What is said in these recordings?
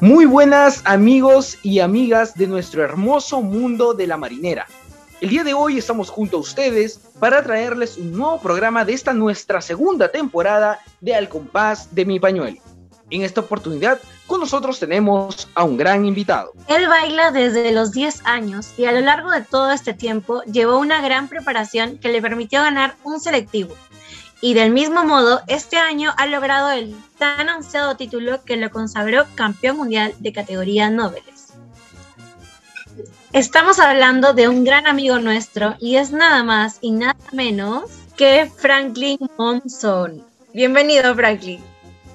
Muy buenas amigos y amigas de nuestro hermoso mundo de la marinera. El día de hoy estamos junto a ustedes para traerles un nuevo programa de esta nuestra segunda temporada de Al compás de mi pañuelo. En esta oportunidad con nosotros tenemos a un gran invitado. Él baila desde los 10 años y a lo largo de todo este tiempo llevó una gran preparación que le permitió ganar un selectivo. Y del mismo modo, este año ha logrado el tan ansiado título que lo consagró campeón mundial de categoría Noveles. Estamos hablando de un gran amigo nuestro y es nada más y nada menos que Franklin Monson. Bienvenido, Franklin.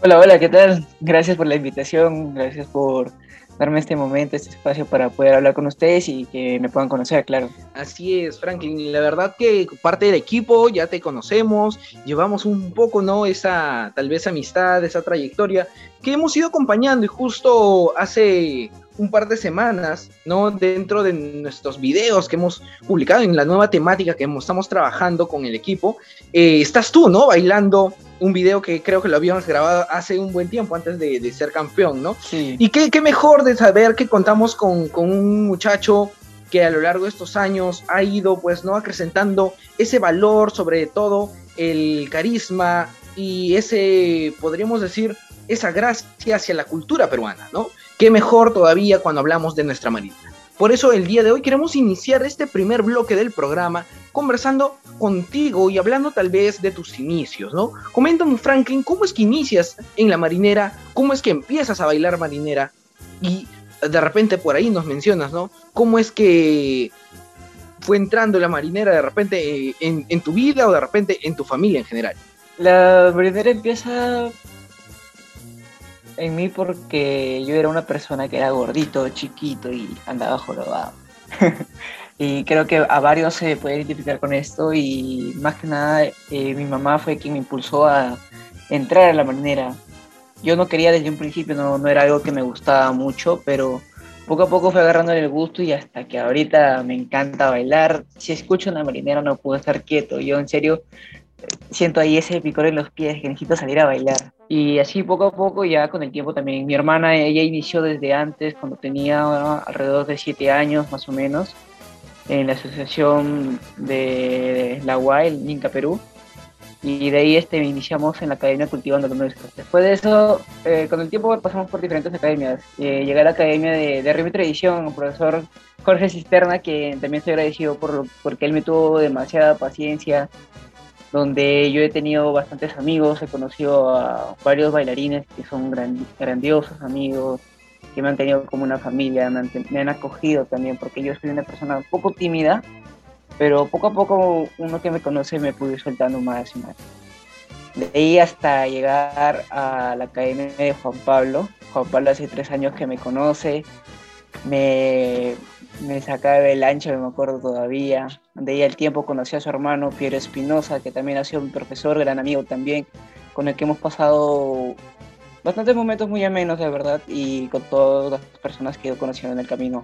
Hola, hola, ¿qué tal? Gracias por la invitación, gracias por darme este momento, este espacio para poder hablar con ustedes y que me puedan conocer, claro. Así es, Franklin, la verdad que parte del equipo ya te conocemos, llevamos un poco, ¿no? Esa tal vez amistad, esa trayectoria que hemos ido acompañando y justo hace un par de semanas, ¿no? Dentro de nuestros videos que hemos publicado en la nueva temática que estamos trabajando con el equipo, eh, estás tú, ¿no? Bailando un video que creo que lo habíamos grabado hace un buen tiempo antes de, ser campeón, ¿no? Sí. Y qué, qué, mejor de saber que contamos con, con, un muchacho que a lo largo de estos años ha ido, pues, ¿no? Acrecentando ese valor, sobre todo el carisma y ese, podríamos decir, esa gracia hacia la cultura peruana, ¿no? Qué mejor todavía cuando hablamos de nuestra marina. Por eso el día de hoy queremos iniciar este primer bloque del programa conversando contigo y hablando tal vez de tus inicios, ¿no? Coméntame, Franklin, ¿cómo es que inicias en la marinera? ¿Cómo es que empiezas a bailar marinera? Y de repente por ahí nos mencionas, ¿no? ¿Cómo es que fue entrando la marinera de repente eh, en, en tu vida o de repente en tu familia en general? La marinera empieza en mí porque yo era una persona que era gordito, chiquito y andaba jorobado. y creo que a varios se puede identificar con esto y más que nada eh, mi mamá fue quien me impulsó a entrar a la marinera. Yo no quería desde un principio, no, no era algo que me gustaba mucho, pero poco a poco fue agarrando el gusto y hasta que ahorita me encanta bailar. Si escucho una marinera no puedo estar quieto. Yo en serio siento ahí ese picor en los pies que necesito salir a bailar. Y así poco a poco, ya con el tiempo también. Mi hermana, ella inició desde antes, cuando tenía alrededor de siete años más o menos, en la asociación de la UAE, el Inca Perú. Y de ahí este, iniciamos en la Academia Cultivando la Música. Después de eso, eh, con el tiempo pasamos por diferentes academias. Eh, llegué a la Academia de, de Ritmo y Tradición, profesor Jorge Cisterna, que también estoy agradecido por, porque él me tuvo demasiada paciencia donde yo he tenido bastantes amigos, he conocido a varios bailarines que son grandiosos amigos, que me han tenido como una familia, me han, acogido también, porque yo soy una persona un poco tímida, pero poco a poco uno que me conoce me pude ir soltando más y más. De ahí hasta llegar a la academia de Juan Pablo. Juan Pablo hace tres años que me conoce, me, me sacaba del ancho, me acuerdo todavía. De ahí al tiempo conocí a su hermano Piero Espinosa, que también ha sido un profesor, gran amigo también, con el que hemos pasado bastantes momentos muy amenos, de verdad, y con todas las personas que he conocido en el camino.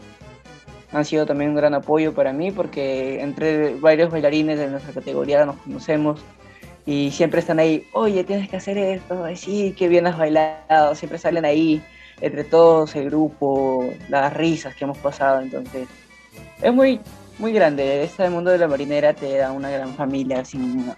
Han sido también un gran apoyo para mí porque entre varios bailarines de nuestra categoría nos conocemos y siempre están ahí, oye, tienes que hacer esto, sí, qué bien has bailado, siempre salen ahí entre todos, el grupo, las risas que hemos pasado, entonces es muy, muy grande. Este mundo de la marinera te da una gran familia sin,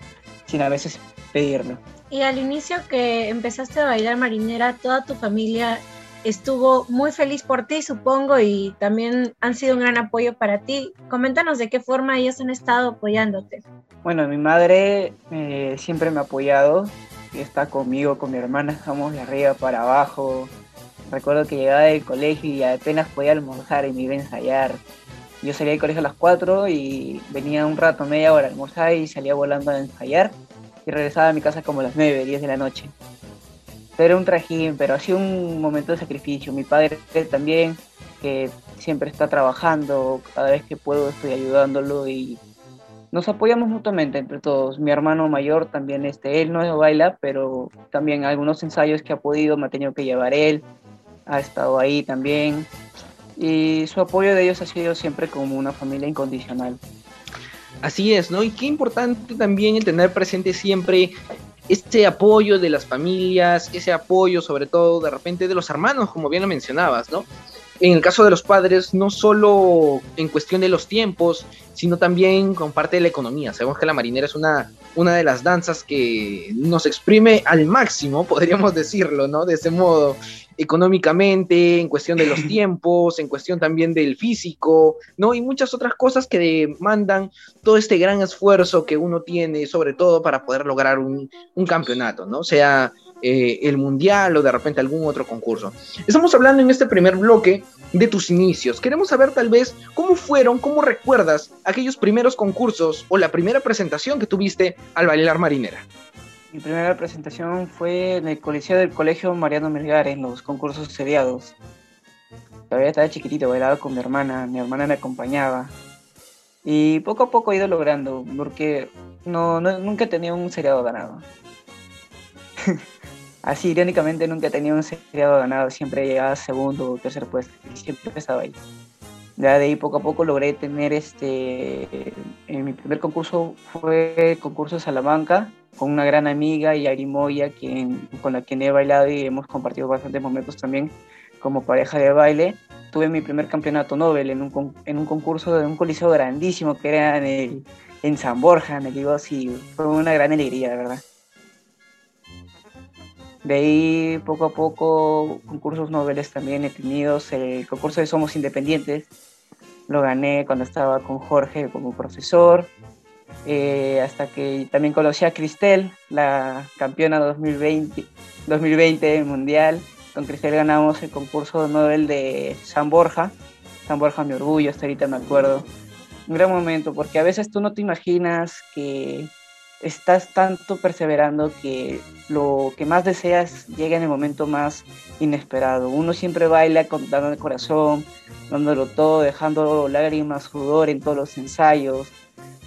sin a veces pedirlo. Y al inicio que empezaste a bailar marinera, toda tu familia estuvo muy feliz por ti, supongo, y también han sido un gran apoyo para ti. Coméntanos de qué forma ellos han estado apoyándote. Bueno, mi madre eh, siempre me ha apoyado, está conmigo, con mi hermana, estamos de arriba para abajo, Recuerdo que llegaba del colegio y apenas podía almorzar y me iba a ensayar. Yo salía del colegio a las 4 y venía un rato, media hora a almorzar y salía volando a ensayar y regresaba a mi casa como a las 9, 10 de la noche. Era un trajín, pero ha sido un momento de sacrificio. Mi padre también, que siempre está trabajando, cada vez que puedo estoy ayudándolo y nos apoyamos mutuamente entre todos. Mi hermano mayor también, este, él no baila, pero también algunos ensayos que ha podido me ha tenido que llevar él ha estado ahí también. Y su apoyo de ellos ha sido siempre como una familia incondicional. Así es, ¿no? Y qué importante también tener presente siempre ese apoyo de las familias, ese apoyo sobre todo de repente de los hermanos, como bien lo mencionabas, ¿no? En el caso de los padres, no solo en cuestión de los tiempos, sino también con parte de la economía. Sabemos que la marinera es una, una de las danzas que nos exprime al máximo, podríamos decirlo, ¿no? De ese modo, económicamente, en cuestión de los tiempos, en cuestión también del físico, ¿no? Y muchas otras cosas que demandan todo este gran esfuerzo que uno tiene, sobre todo para poder lograr un, un campeonato, ¿no? Sea eh, el mundial o de repente algún otro concurso. Estamos hablando en este primer bloque de tus inicios. Queremos saber tal vez cómo fueron, cómo recuerdas aquellos primeros concursos o la primera presentación que tuviste al bailar marinera. Mi primera presentación fue en el Coliseo del Colegio Mariano Melgar en los concursos seriados. Todavía estaba chiquitito, bailaba con mi hermana, mi hermana me acompañaba. Y poco a poco he ido logrando, porque no, nunca tenido un seriado ganado. Así, irónicamente, nunca tenido un seriado ganado, siempre llegaba segundo o tercer puesto, y siempre estaba ahí. Ya de ahí poco a poco logré tener este. Mi primer concurso fue el concurso Salamanca, con una gran amiga, Yari Moya, quien, con la quien he bailado y hemos compartido bastantes momentos también como pareja de baile. Tuve mi primer campeonato Nobel en un, en un concurso de un coliseo grandísimo que era en, el, en San Borja, en el y Fue una gran alegría, verdad. De ahí, poco a poco, concursos noveles también he tenido. El concurso de Somos Independientes lo gané cuando estaba con Jorge como profesor. Eh, hasta que también conocí a Cristel, la campeona 2020, 2020 mundial. Con Cristel ganamos el concurso Nobel de San Borja. San Borja, mi orgullo, hasta ahorita me acuerdo. Un gran momento, porque a veces tú no te imaginas que estás tanto perseverando que lo que más deseas llega en el momento más inesperado. Uno siempre baila con, dando el corazón, dándolo todo, dejando lágrimas, sudor en todos los ensayos,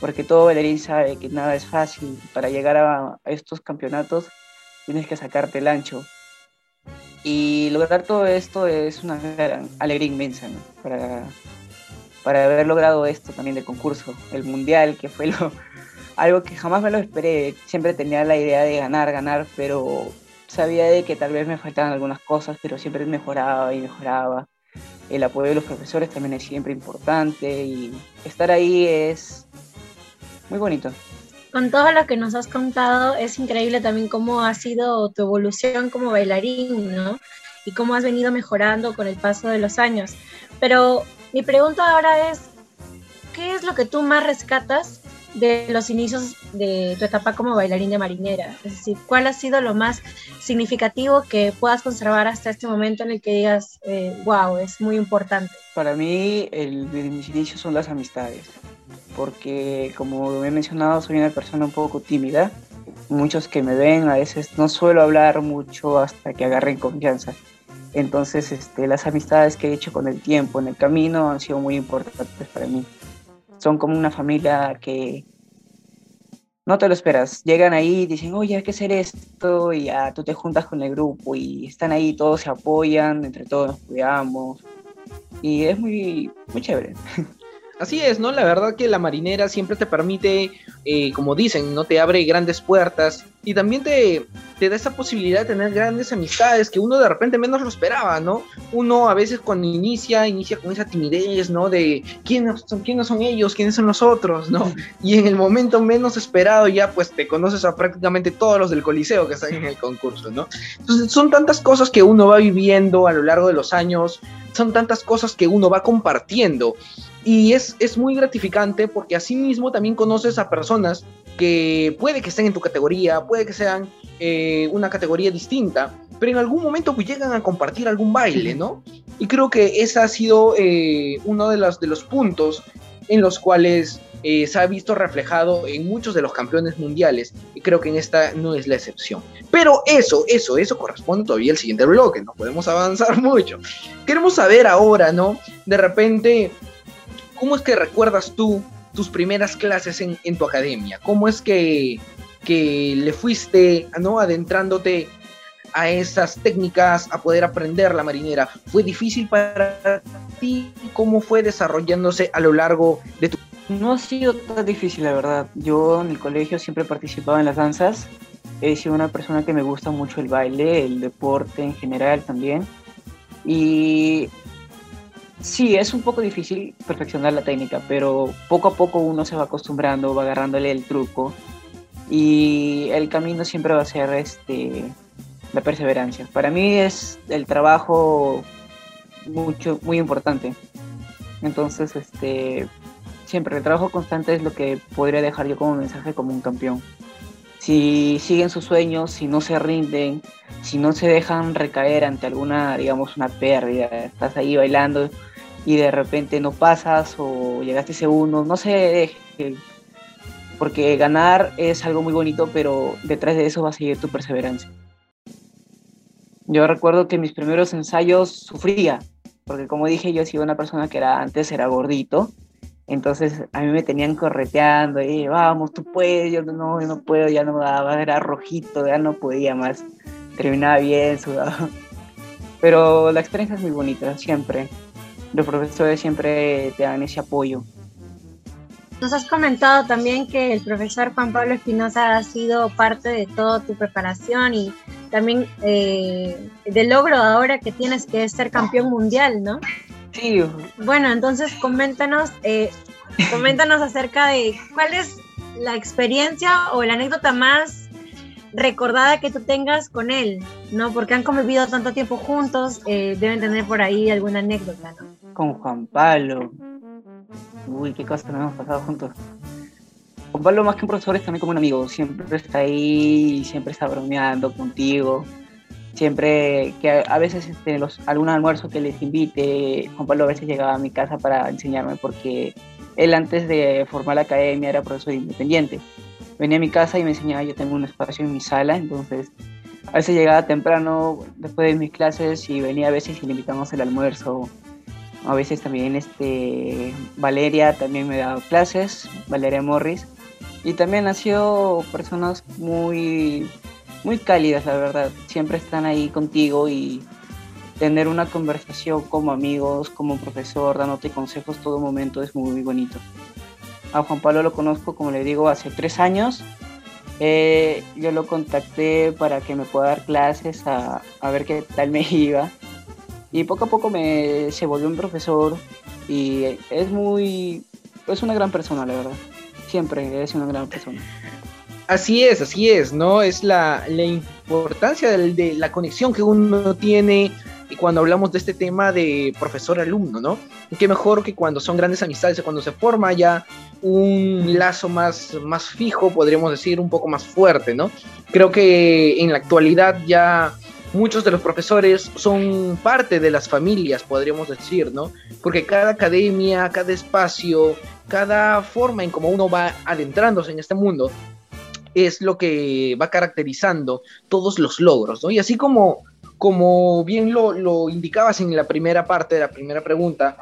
porque todo bailarín sabe que nada es fácil. Para llegar a, estos campeonatos tienes que sacarte el ancho. Y lograr todo esto es una gran alegría inmensa para, para haber logrado esto también del concurso, el mundial, que fue lo, algo que jamás me lo esperé. Siempre tenía la idea de ganar, ganar, pero sabía de que tal vez me faltaban algunas cosas, pero siempre mejoraba y mejoraba. El apoyo de los profesores también es siempre importante y estar ahí es muy bonito. Con todo lo que nos has contado, es increíble también cómo ha sido tu evolución como bailarín, ¿no? Y cómo has venido mejorando con el paso de los años. Pero mi pregunta ahora es, ¿qué es lo que tú más rescatas de los inicios de tu etapa como bailarín de marinera? Es decir, ¿cuál ha sido lo más significativo que puedas conservar hasta este momento en el que digas, wow, eh, es muy importante? Para mí, el, mis inicios son las amistades, porque como he mencionado, soy una persona un poco tímida. Muchos que me ven a veces no suelo hablar mucho hasta que agarren confianza. Entonces, este, las amistades que he hecho con el tiempo, en el camino, han sido muy importantes para mí son como una familia que no te lo esperas. Llegan ahí y dicen, oye, hay que hacer esto, y ya tú te juntas con el grupo y están ahí, todos se apoyan, entre todos nos cuidamos. Y es muy, muy chévere. Así es, ¿no? La verdad que la marinera siempre te permite, eh, como dicen, ¿no? Te abre grandes puertas y también te, te da esa posibilidad de tener grandes amistades que uno de repente menos lo esperaba, ¿no? Uno a veces cuando inicia, inicia con esa timidez, ¿no? De quiénes son, quiénes son ellos, quiénes son nosotros, ¿no? Y en el momento menos esperado ya pues te conoces a prácticamente todos los del coliseo que están en el concurso, ¿no? Entonces son tantas cosas que uno va viviendo a lo largo de los años, son tantas cosas que uno va compartiendo y es, es muy gratificante porque así mismo también conoces a personas que puede que estén en tu categoría, puede que sean eh, una categoría distinta, pero en algún momento pues llegan a compartir algún baile, ¿no? Y creo que ese ha sido eh, uno de los, de los puntos en los cuales eh, se ha visto reflejado en muchos de los campeones mundiales y creo que en esta no es la excepción. Pero eso, eso, eso corresponde todavía al siguiente bloque, no podemos avanzar mucho. Queremos saber ahora, ¿no? De repente, ¿cómo es que recuerdas tú tus primeras clases en, tu academia? ¿Cómo es que, le fuiste ¿no? adentrándote a esas técnicas, a poder aprender la marinera? ¿Fue difícil para ti? ¿Cómo fue desarrollándose a lo largo de tu... No ha sido tan difícil, la verdad. Yo en el colegio siempre participaba en las danzas he sido una persona que me gusta mucho el baile, el deporte en general también. Y sí, es un poco difícil perfeccionar la técnica, pero poco a poco uno se va acostumbrando, va agarrándole el truco y el camino siempre va a ser este, la perseverancia. Para mí es el trabajo mucho, muy importante. Entonces, este, siempre el trabajo constante es lo que podría dejar yo como mensaje como un campeón. Si siguen sus sueños, si no se rinden, si no se dejan recaer ante alguna, digamos, una pérdida, estás ahí bailando y de repente no pasas o llegaste segundo, no se deje, porque ganar es algo muy bonito, pero detrás de eso va a seguir tu perseverancia. Yo recuerdo que mis primeros ensayos sufría, porque como dije, yo he sido una persona que era antes era gordito, entonces a mí me tenían correteando, y vamos, tú puedes, yo no, yo no puedo, ya no daba, era rojito, ya no podía más, terminaba bien, sudado. Pero la experiencia es muy bonita, siempre. Los profesores siempre te dan ese apoyo. Nos has comentado también que el profesor Juan Pablo Espinosa ha sido parte de toda tu preparación y también eh, del logro ahora que tienes que ser campeón mundial, ¿no? Bueno, entonces coméntanos, eh, coméntanos acerca de cuál es la experiencia o la anécdota más recordada que tú tengas con él, ¿no? Porque han convivido tanto tiempo juntos, eh, deben tener por ahí alguna anécdota, ¿no? Con Juan Pablo. Uy, qué cosas nos hemos pasado juntos. Juan Pablo, más que un profesor, es también como un amigo. Siempre está ahí, siempre está bromeando contigo. Siempre que a veces este, los, algún almuerzo que les invite, Juan Pablo a veces llegaba a mi casa para enseñarme porque él antes de formar la academia era profesor independiente. Venía a mi casa y me enseñaba, yo tengo un espacio en mi sala, entonces a veces llegaba temprano después de mis clases y venía a veces y le invitamos el almuerzo a veces también este, Valeria también me dado clases, Valeria Morris, y también ha sido personas muy, muy cálidas, la verdad. Siempre están ahí contigo y tener una conversación como amigos, como profesor, dándote consejos todo momento es muy, bonito. A Juan Pablo lo conozco, como le digo, hace tres años. Eh, yo lo contacté para que me pueda dar clases, a, a ver qué tal me iba. Y poco a poco me, se volvió un profesor y es muy, es una gran persona, la verdad. Siempre es una gran persona. Así es, así es, ¿no? Es la, la importancia de, la conexión que uno tiene cuando hablamos de este tema de profesor-alumno, ¿no? Qué mejor que cuando son grandes amistades, cuando se forma ya un lazo más, más fijo, podríamos decir, un poco más fuerte, ¿no? Creo que en la actualidad ya muchos de los profesores son parte de las familias, podríamos decir, ¿no? Porque cada academia, cada espacio, cada forma en cómo uno va adentrándose en este mundo es lo que va caracterizando todos los logros, ¿no? Y así como, como bien lo, lo indicabas en la primera parte de la primera pregunta,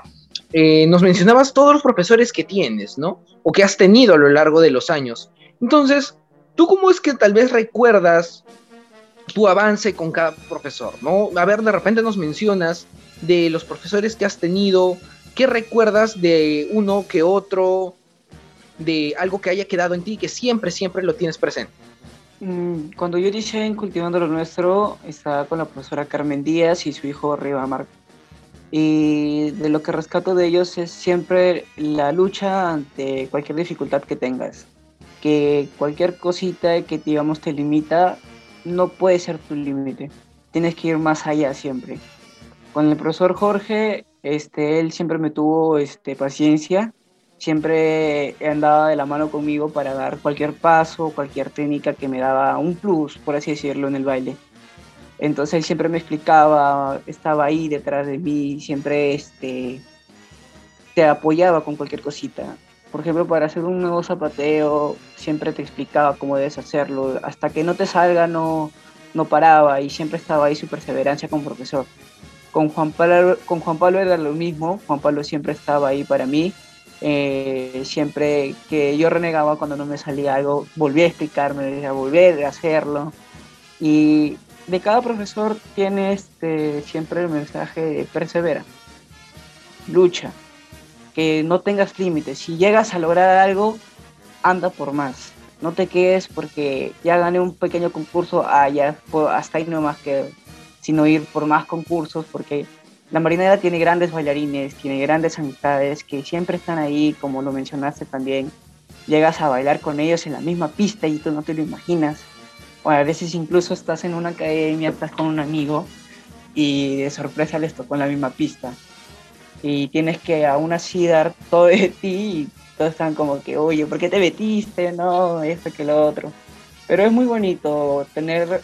eh, nos mencionabas todos los profesores que tienes, ¿no? O que has tenido a lo largo de los años. Entonces, ¿tú cómo es que tal vez recuerdas tu avance con cada profesor, ¿no? A ver, de repente nos mencionas de los profesores que has tenido, ¿qué recuerdas de uno que otro, de algo que haya quedado en ti que siempre, siempre lo tienes presente? Mm, cuando yo inicié en Cultivando lo Nuestro, estaba con la profesora Carmen Díaz y su hijo Riva Marco. Y de lo que rescato de ellos es siempre la lucha ante cualquier dificultad que tengas. Que cualquier cosita que digamos te limita, no puede ser tu límite. Tienes que ir más allá siempre. Con el profesor Jorge, este, él siempre me tuvo este, paciencia, siempre andaba de la mano conmigo para dar cualquier paso, cualquier técnica que me daba un plus, por así decirlo, en el baile. Entonces él siempre me explicaba, estaba ahí detrás de mí, siempre este, te apoyaba con cualquier cosita. Por ejemplo, para hacer un nuevo zapateo, siempre te explicaba cómo debes hacerlo. Hasta que no te salga, no, no paraba y siempre estaba ahí su perseverancia como profesor. Con Juan Pablo, con Juan Pablo era lo mismo. Juan Pablo siempre estaba ahí para mí. Eh, siempre que yo renegaba cuando no me salía algo, volvía a explicarme, a volver a hacerlo. Y de cada profesor tiene este, siempre el mensaje de persevera, lucha, que no tengas límites. Si llegas a lograr algo, anda por más. no te quedes porque ya gané un pequeño concurso, ah, ya hasta ahí no más que, sino ir por más concursos, porque la marinera tiene grandes bailarines, tiene grandes amistades que siempre están ahí, como lo mencionaste también. Llegas a bailar con ellos en la misma pista y tú no te lo imaginas. O a veces incluso estás en una academia, estás con un amigo y de sorpresa les tocó en la misma pista. Y tienes que aún así dar todo de ti y todos están como que, oye, ¿por qué te metiste? No, esto que lo otro. Pero es muy bonito tener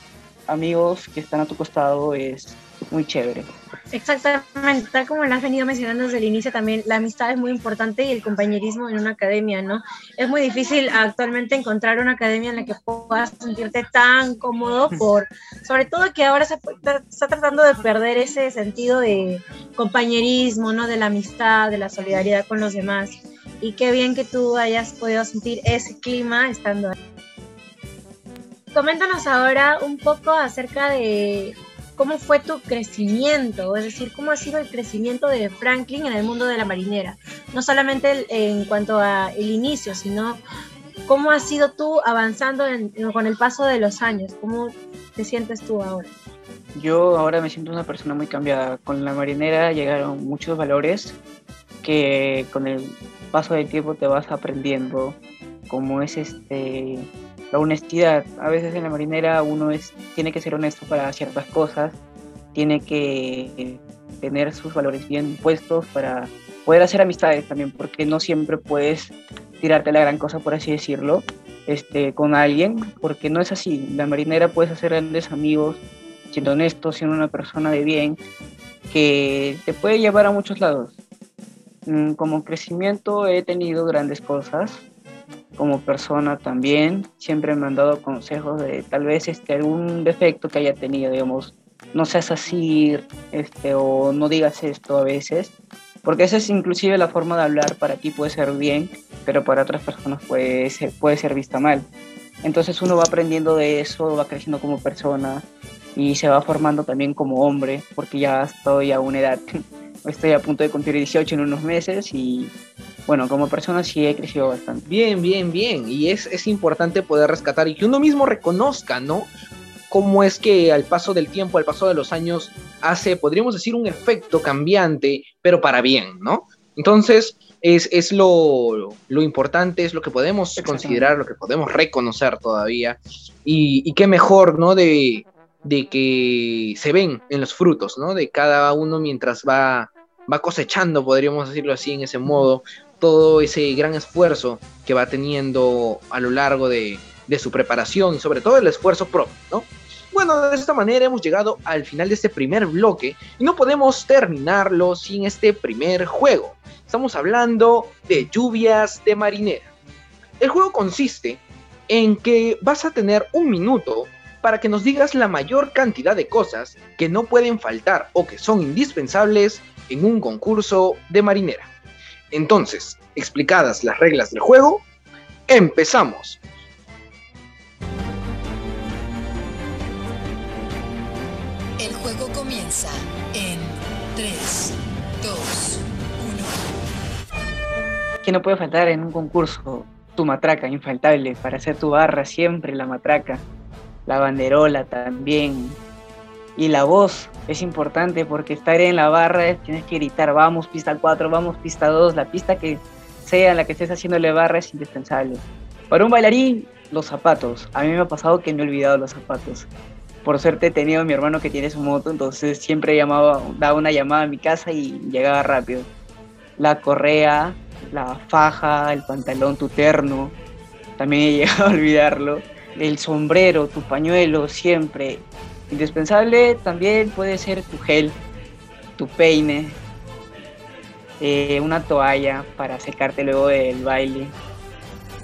amigos que están a tu costado, es muy chévere. Exactamente, tal como lo has venido mencionando desde el inicio también, la amistad es muy importante y el compañerismo en una academia, ¿no? Es muy difícil actualmente encontrar una academia en la que puedas sentirte tan cómodo por, sobre todo que ahora se está tratando de perder ese sentido de compañerismo, ¿no? De la amistad, de la solidaridad con los demás. Y qué bien que tú hayas podido sentir ese clima estando ahí. Coméntanos ahora un poco acerca de cómo fue tu crecimiento, es decir, cómo ha sido el crecimiento de Franklin en el mundo de la marinera. No solamente en cuanto a el inicio, sino cómo has sido tú avanzando con el paso de los años. ¿Cómo te sientes tú ahora? Yo ahora me siento una persona muy cambiada. Con la marinera llegaron muchos valores que con el paso del tiempo te vas aprendiendo, como es este la honestidad. A veces en la marinera uno es, tiene que ser honesto para ciertas cosas, tiene que tener sus valores bien puestos para poder hacer amistades también, porque no siempre puedes tirarte la gran cosa, por así decirlo, este, con alguien, porque no es así. La marinera puedes hacer grandes amigos, siendo honesto, siendo una persona de bien, que te puede llevar a muchos lados. Mm, como crecimiento he tenido grandes cosas, como persona también, siempre me han dado consejos de tal vez este, algún defecto que haya tenido, digamos, no seas así, este, o no digas esto a veces, porque esa es inclusive la forma de hablar, para ti puede ser bien, pero para otras personas puede ser, puede ser vista mal. Entonces uno va aprendiendo de eso, va creciendo como persona y se va formando también como hombre, porque ya estoy a una edad, estoy a punto de cumplir 18 en unos meses y bueno, como persona sí he crecido bastante. Bien, bien, bien. Y es, es importante poder rescatar y que uno mismo reconozca, ¿no? Cómo es que al paso del tiempo, al paso de los años, hace, podríamos decir, un efecto cambiante, pero para bien, ¿no? Entonces, es, es lo, lo, importante, es lo que podemos considerar, lo que podemos reconocer todavía. Y, y qué mejor, ¿no? De, de que se ven en los frutos, ¿no? De cada uno mientras va, va cosechando, podríamos decirlo así, en ese modo, todo ese gran esfuerzo que va teniendo a lo largo de, su preparación y sobre todo el esfuerzo propio, ¿no? Bueno, de esta manera hemos llegado al final de este primer bloque y no podemos terminarlo sin este primer juego. Estamos hablando de lluvias de marinera. El juego consiste en que vas a tener un minuto para que nos digas la mayor cantidad de cosas que no pueden faltar o que son indispensables en un concurso de marinera. Entonces, explicadas las reglas del juego, empezamos. El juego comienza en 3, 2, 1. ¿Qué no puede faltar en un concurso? Tu matraca, infaltable, para hacer tu barra siempre la matraca. La banderola también, y la voz es importante porque estar en la barra tienes que gritar, vamos pista 4, vamos pista 2, la pista que sea la que estés haciéndole barra es indispensable. Para un bailarín, los zapatos. A mí me ha pasado que me he olvidado los zapatos. Por suerte he tenido mi hermano que tiene su moto, entonces siempre llamaba, daba una llamada a mi casa y llegaba rápido. La correa, la faja, el pantalón, tu terno, también he llegado a olvidarlo. El sombrero, tu pañuelo, siempre. Indispensable también puede ser tu gel, tu peine, eh, una toalla para secarte luego del baile.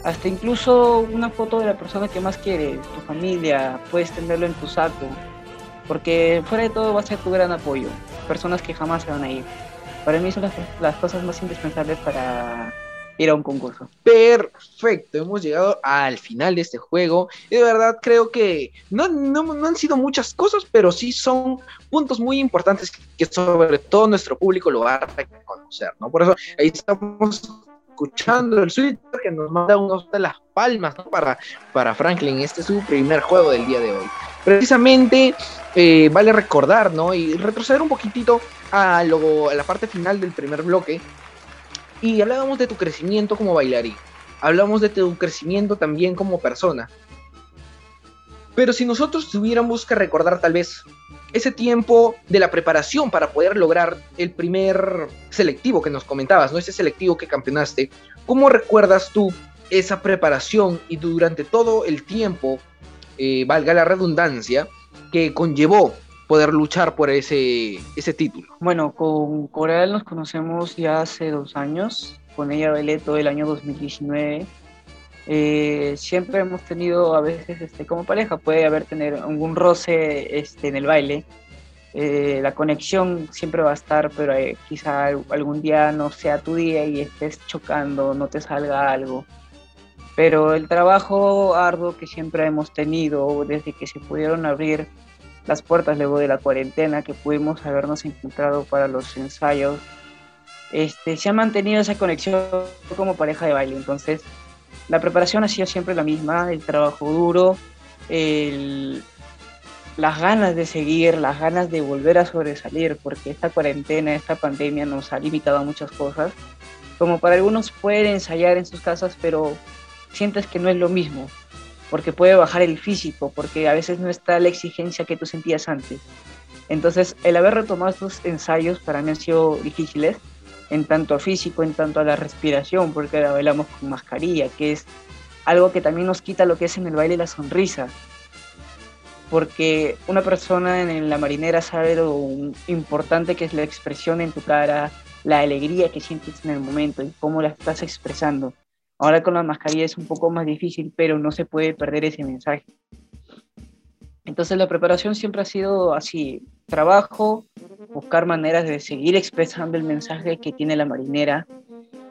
Hasta incluso una foto de la persona que más quieres, tu familia, puedes tenerlo en tu saco. Porque fuera de todo va a ser tu gran apoyo. Personas que jamás se van a ir. Para mí son las cosas más indispensables para ir a un concurso. Perfecto, hemos llegado al final de este juego. De verdad creo que no, no, han sido muchas cosas, pero sí son puntos muy importantes que sobre todo nuestro público lo va a reconocer, ¿no? Por eso ahí estamos escuchando el Twitter que nos manda unos de las palmas para, para Franklin. Este es su primer juego del día de hoy. Precisamente eh, vale recordar, ¿no? Y retroceder un poquitito a, a la parte final del primer bloque. Y hablábamos de tu crecimiento como bailarín. Hablamos de tu crecimiento también como persona. Pero si nosotros tuviéramos que recordar tal vez ese tiempo de la preparación para poder lograr el primer selectivo que nos comentabas, ¿no? Ese selectivo que campeonaste, ¿cómo recuerdas tú esa preparación y durante todo el tiempo, eh, valga la redundancia, que conllevó poder luchar por ese, ese título? Bueno, con Coral nos conocemos ya hace dos años, con ella bailé todo el año 2019. Eh, siempre hemos tenido a veces este, como pareja, puede haber tener algún roce este, en el baile. Eh, la conexión siempre va a estar, pero eh, quizá algún día no sea tu día y estés chocando, no te salga algo. Pero el trabajo arduo que siempre hemos tenido desde que se pudieron abrir las puertas luego de la cuarentena, que pudimos habernos encontrado para los ensayos, este, se ha mantenido esa conexión como pareja de baile. Entonces, la preparación ha sido siempre la misma, el trabajo duro, las ganas de seguir, las ganas de volver a sobresalir, porque esta cuarentena, esta pandemia nos ha limitado a muchas cosas. Como para algunos pueden ensayar en sus casas, pero sientes que no es lo mismo, porque puede bajar el físico, porque a veces no está la exigencia que tú sentías antes. Entonces, el haber retomado estos ensayos para mí ha sido difíciles, en tanto físico, en tanto a la respiración, porque ahora bailamos con mascarilla, que es algo que también nos quita lo que es en el baile la sonrisa. Porque una persona en la marinera sabe lo importante que es la expresión en tu cara, la alegría que sientes en el momento y cómo la estás expresando. Ahora con la mascarilla es un poco más difícil, pero no se puede perder ese mensaje. Entonces la preparación siempre ha sido así, trabajo, buscar maneras de seguir expresando el mensaje que tiene la marinera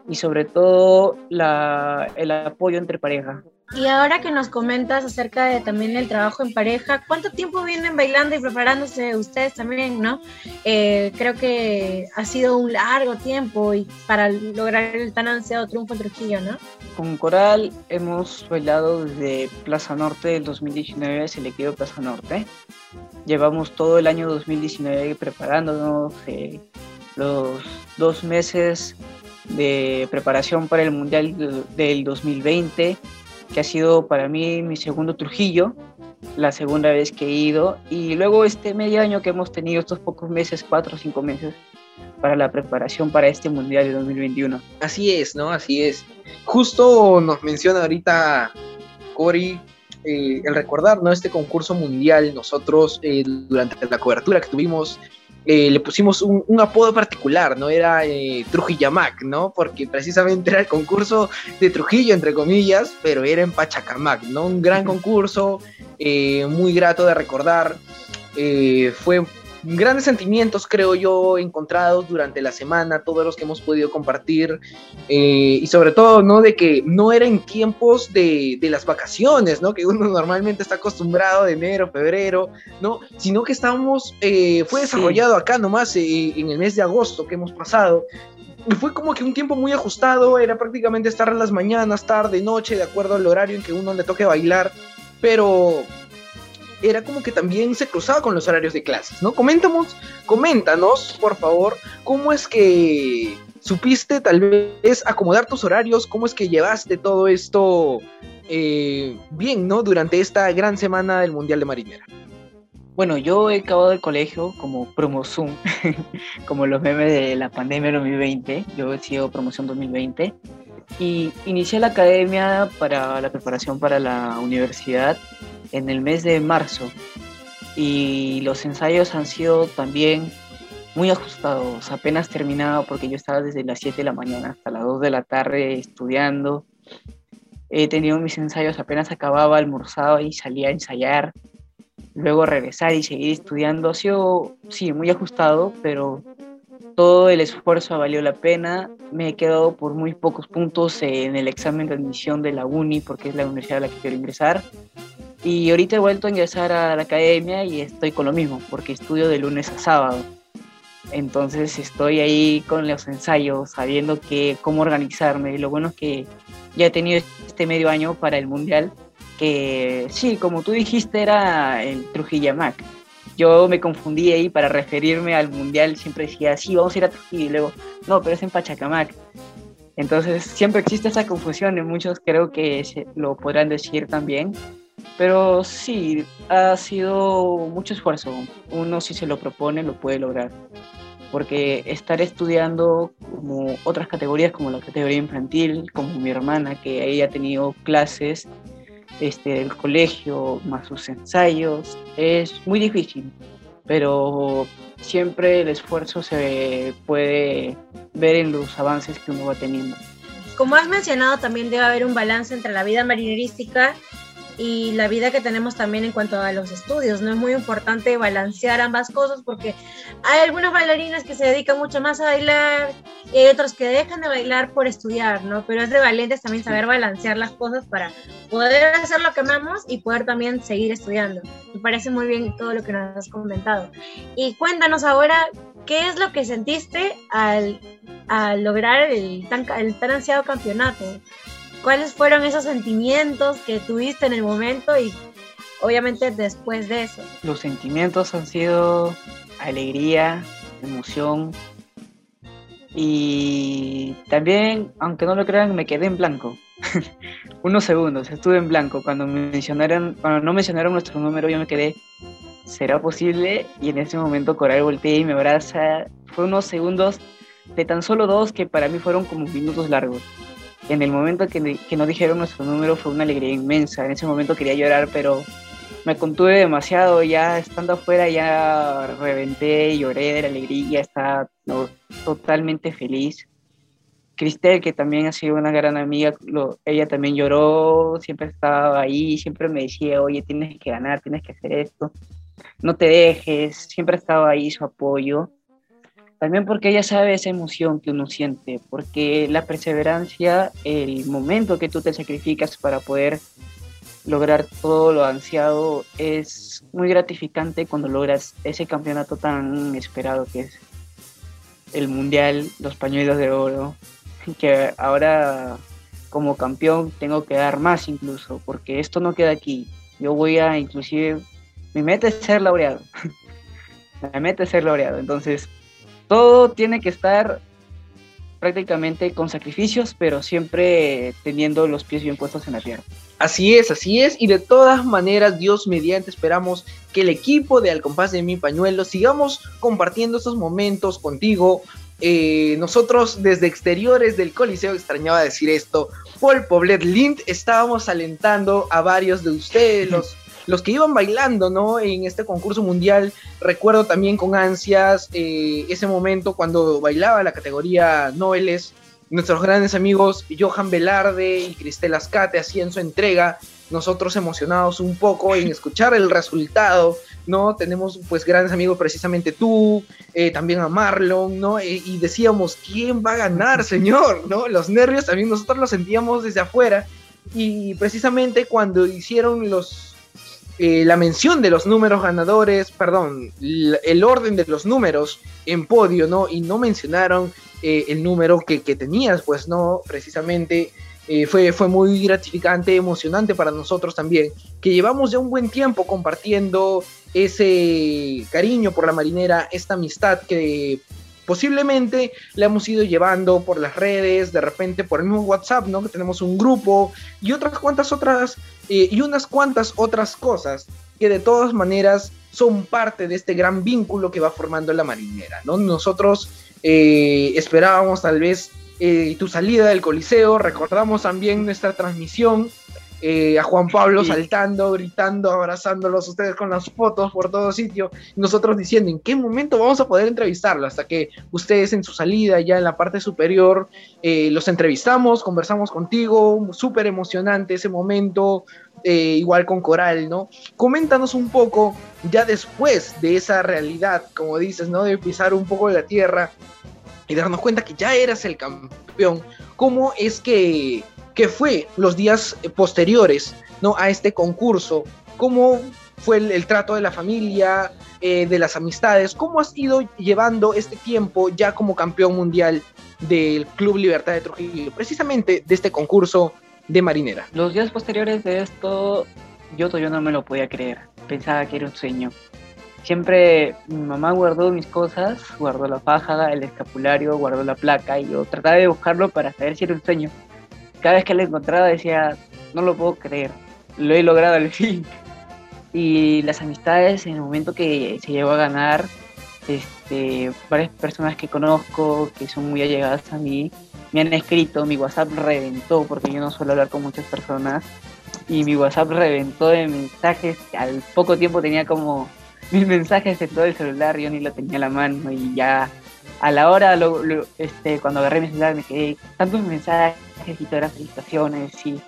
y sobre todo el apoyo entre pareja. Y ahora que nos comentas acerca de también el trabajo en pareja, ¿cuánto tiempo vienen bailando y preparándose ustedes también, no? Eh, creo que ha sido un largo tiempo y para lograr el tan ansiado triunfo en Trujillo, ¿no? Con Coral hemos bailado desde Plaza Norte del 2019, selectivo Plaza Norte. Llevamos todo el año 2019 preparándonos, eh, los dos meses de preparación para el Mundial del 2020 que ha sido para mí mi segundo Trujillo, la segunda vez que he ido, y luego este medio año que hemos tenido, estos pocos meses, cuatro o cinco meses, para la preparación para este Mundial de 2021. Así es, ¿no? Así es. Justo nos menciona ahorita Cori eh, el recordar, ¿no? Este concurso mundial, nosotros eh, durante la cobertura que tuvimos eh, le pusimos un, apodo particular, ¿no? Era eh, Trujillamac, ¿no? Porque precisamente era el concurso de Trujillo, entre comillas, pero era en Pachacamac, ¿no? Un gran concurso, eh, muy grato de recordar. fue grandes sentimientos, creo yo, encontrados durante la semana, todos los que hemos podido compartir, eh, y sobre todo, ¿no? De que no era en tiempos de, de, las vacaciones, ¿no? Que uno normalmente está acostumbrado de enero, febrero, ¿no? Sino que estábamos, eh, fue desarrollado acá nomás eh, en el mes de agosto que hemos pasado, y fue como que un tiempo muy ajustado, era prácticamente estar en las mañanas, tarde, noche, de acuerdo al horario en que uno le toque bailar, pero era como que también se cruzaba con los horarios de clases, ¿no? Coméntanos, coméntanos, por favor, cómo es que supiste tal vez acomodar tus horarios, cómo es que llevaste todo esto eh, bien, ¿no? Durante esta gran semana del Mundial de Marinera. Bueno, yo he acabado el colegio como promoción, como los memes de la pandemia 2020, yo he sido promoción 2020 y inicié la academia para la preparación para la universidad en el mes de marzo y los ensayos han sido también muy ajustados, apenas terminado porque yo estaba desde las 7 de la mañana hasta las 2 de la tarde estudiando. He tenido mis ensayos, apenas acababa, almorzaba y salía a ensayar, luego regresar y seguir estudiando. Ha sido, sí, muy ajustado, pero todo el esfuerzo valió la pena. Me he quedado por muy pocos puntos en el examen de admisión de la uni porque es la universidad a la que quiero ingresar. Y ahorita he vuelto a ingresar a la academia y estoy con lo mismo, porque estudio de lunes a sábado. Entonces estoy ahí con los ensayos, sabiendo que, cómo organizarme. Lo bueno es que ya he tenido este medio año para el Mundial, que sí, como tú dijiste, era el Trujillamac. Yo me confundí ahí para referirme al Mundial, siempre decía, sí, vamos a ir a Trujillo, y luego, no, pero es en Pachacamac. Entonces siempre existe esa confusión y muchos creo que lo podrán decir también. Pero sí, ha sido mucho esfuerzo. Uno si se lo propone lo puede lograr. Porque estar estudiando como otras categorías, como la categoría infantil, como mi hermana, que ella ha tenido clases este, del colegio, más sus ensayos, es muy difícil. Pero siempre el esfuerzo se puede ver en los avances que uno va teniendo. Como has mencionado, también debe haber un balance entre la vida marinerística y la vida que tenemos también en cuanto a los estudios. No es muy importante balancear ambas cosas porque hay algunos bailarines que se dedican mucho más a bailar y hay otros que dejan de bailar por estudiar, ¿no? Pero es de valientes también saber balancear las cosas para poder hacer lo que amamos y poder también seguir estudiando. Me parece muy bien todo lo que nos has comentado. Y cuéntanos ahora, ¿qué es lo que sentiste al, al lograr el tan, el tan ansiado campeonato? ¿Cuáles fueron esos sentimientos que tuviste en el momento y obviamente después de eso? Los sentimientos han sido alegría, emoción y también, aunque no lo crean, me quedé en blanco. Unos segundos, estuve en blanco. Cuando, mencionaron, cuando no mencionaron nuestro número, yo me quedé, ¿será posible? Y en ese momento Coral voltea y me abraza. Fue unos segundos de tan solo dos que para mí fueron como minutos largos en el momento que, que nos dijeron nuestro número fue una alegría inmensa. En ese momento quería llorar, pero me contuve demasiado. Ya estando afuera, ya reventé, lloré de la alegría, estaba totalmente feliz. Cristel, que también ha sido una gran amiga, ella también lloró, siempre estaba ahí, siempre me decía, oye, tienes que ganar, tienes que hacer esto, no te dejes, siempre estaba ahí su apoyo. También porque ella sabe esa emoción que uno siente, porque la perseverancia, el momento que tú te sacrificas para poder lograr todo lo ansiado es muy gratificante cuando logras ese campeonato tan esperado que es el mundial, los pañuelos de oro, que ahora como campeón tengo que dar más incluso, porque esto no queda aquí. Yo voy a inclusive, mi meta es ser laureado. mi meta es ser laureado. Entonces, todo tiene que estar prácticamente con sacrificios, pero siempre teniendo los pies bien puestos en la tierra. Así es, así es, y de todas maneras, Dios mediante, esperamos que el equipo de Al Compás de Mi Pañuelo sigamos compartiendo estos momentos contigo. Eh, nosotros desde exteriores del Coliseo, extrañaba decir esto, Paul Poblet Lind, estábamos alentando a varios de ustedes, los los que iban bailando, ¿no? En este concurso mundial, recuerdo también con ansias eh, ese momento cuando bailaba la categoría Noveles, nuestros grandes amigos Johan Velarde y Cristel Ascate hacían su entrega, nosotros emocionados un poco en escuchar el resultado, ¿no? Tenemos pues grandes amigos precisamente tú, eh, también a Marlon, ¿no? Eh, y decíamos, ¿quién va a ganar, señor? ¿No? Los nervios también nosotros los sentíamos desde afuera y precisamente cuando hicieron los eh, la mención de los números ganadores, perdón, el orden de los números en podio, ¿no? Y no mencionaron eh, el número que, tenías, pues, ¿no? Precisamente eh, fue, fue muy gratificante, emocionante para nosotros también, que llevamos ya un buen tiempo compartiendo ese cariño por la marinera, esta amistad que posiblemente la hemos ido llevando por las redes, de repente por el mismo WhatsApp, ¿no? Que tenemos un grupo y otras cuantas otras, eh, y unas cuantas otras cosas que de todas maneras son parte de este gran vínculo que va formando la marinera, ¿no? Nosotros eh, esperábamos tal vez eh, tu salida del Coliseo, recordamos también nuestra transmisión eh, a Juan Pablo saltando, gritando, abrazándolos ustedes con las fotos por todo sitio, nosotros diciendo en qué momento vamos a poder entrevistarlo, hasta que ustedes en su salida ya en la parte superior eh, los entrevistamos, conversamos contigo, súper emocionante ese momento, eh, igual con Coral, ¿no? Coméntanos un poco ya después de esa realidad, como dices, ¿no? De pisar un poco la tierra y darnos cuenta que ya eras el campeón, ¿cómo es que que fue los días posteriores ¿no? a este concurso, cómo fue el, trato de la familia, eh, de las amistades? ¿Cómo has ido llevando este tiempo ya como campeón mundial del Club Libertad de Trujillo, precisamente de este concurso de marinera? Los días posteriores de esto, yo todavía no me lo podía creer. Pensaba que era un sueño. Siempre mi mamá guardó mis cosas, guardó la faja, el escapulario, guardó la placa y yo trataba de buscarlo para saber si era un sueño. Cada vez que lo encontraba decía, no lo puedo creer, lo he logrado al fin. Y las amistades en el momento que se llegó a ganar, este, varias personas que conozco, que son muy allegadas a mí, me han escrito, mi WhatsApp reventó, porque yo no suelo hablar con muchas personas, y mi WhatsApp reventó de mensajes, al poco tiempo tenía como mil mensajes en todo el celular, yo ni lo tenía a la mano, y ya a la hora, este, cuando agarré mi celular, me quedé tantos mensajes todas las felicitaciones, y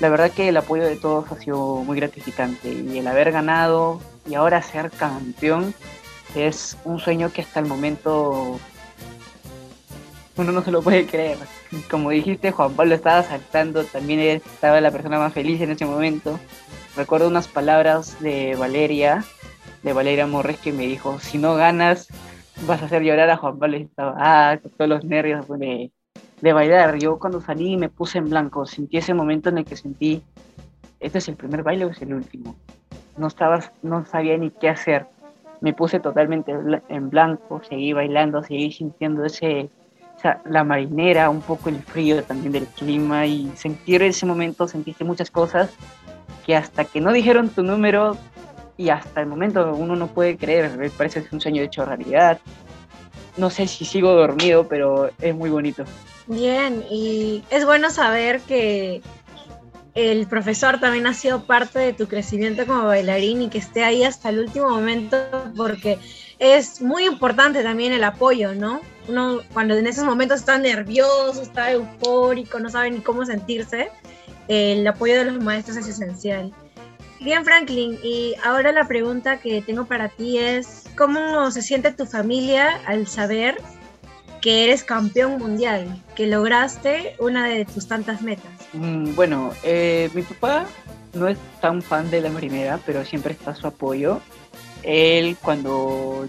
la verdad que el apoyo de todos ha sido muy gratificante, y el haber ganado y ahora ser campeón, es un sueño que hasta el momento uno no se lo puede creer. Como dijiste, Juan Pablo estaba saltando, también estaba la persona más feliz en ese momento. Recuerdo unas palabras de Valeria, de Valeria Morres, que me dijo, si no ganas, vas a hacer llorar a Juan Pablo. Y estaba, ah, con todos los nervios de, de bailar. Yo cuando salí me puse en blanco, sentí ese momento en el que sentí, este es el primer baile o es el último. No, estaba, no sabía ni qué hacer me puse totalmente en blanco, seguí bailando, seguí sintiendo ese, la marinera, un poco el frío también del clima y sentir ese momento, sentiste muchas cosas que hasta que no dijeron tu número y hasta el momento uno no puede creer, me parece que es un sueño hecho realidad. No sé si sigo dormido, pero es muy bonito. Bien, y es bueno saber que el profesor también ha sido parte de tu crecimiento como bailarín y que esté ahí hasta el último momento porque es muy importante también el apoyo, ¿no? Uno cuando en esos momentos está nervioso, está eufórico, no sabe ni cómo sentirse, el apoyo de los maestros es esencial. Bien, Franklin, y ahora la pregunta que tengo para ti es, ¿cómo se siente tu familia al saber que eres campeón mundial, que lograste una de tus tantas metas? Mm, bueno, eh, mi papá no es tan fan de la marinera, pero siempre está su apoyo. Él cuando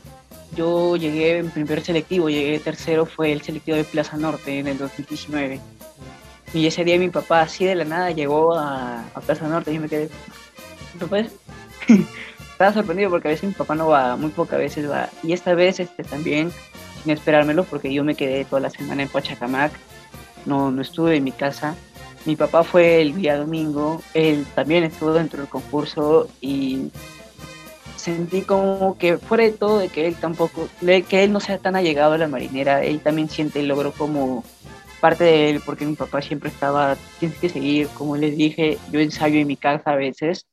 yo llegué en primer selectivo, llegué tercero, fue el selectivo de Plaza Norte en el 2019. Y ese día mi papá así de la nada llegó a, Plaza Norte y me quedé, ¿papá? Estaba sorprendido porque a veces mi papá no va, muy pocas veces va. Y esta vez este, también sin esperármelo porque yo me quedé toda la semana en Pachacamac, no, no estuve en mi casa. Mi papá fue el día domingo, él también estuvo dentro del concurso y sentí como que fuera de todo de que él tampoco, que él no sea tan allegado a la marinera, él también siente el logro como parte de él, porque mi papá siempre estaba, tienes que seguir, como les dije, yo ensayo en mi casa a veces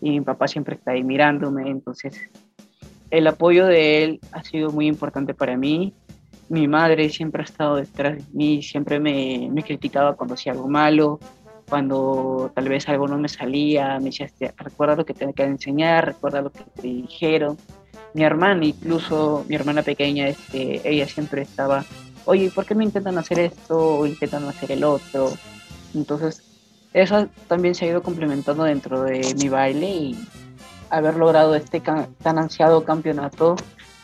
y mi papá siempre está ahí mirándome, entonces el apoyo de él ha sido muy importante para mí. Mi madre siempre ha estado detrás de mí, siempre me, me criticaba cuando hacía algo malo, cuando tal vez algo no me salía, me decía, este, recuerda lo que te que enseñar, recuerda lo que te dijeron. Mi hermana, incluso mi hermana pequeña, este, ella siempre estaba, oye, ¿por qué no intentan hacer esto o intentan hacer el otro? Entonces, eso también se ha ido complementando dentro de mi baile y haber logrado este tan ansiado campeonato.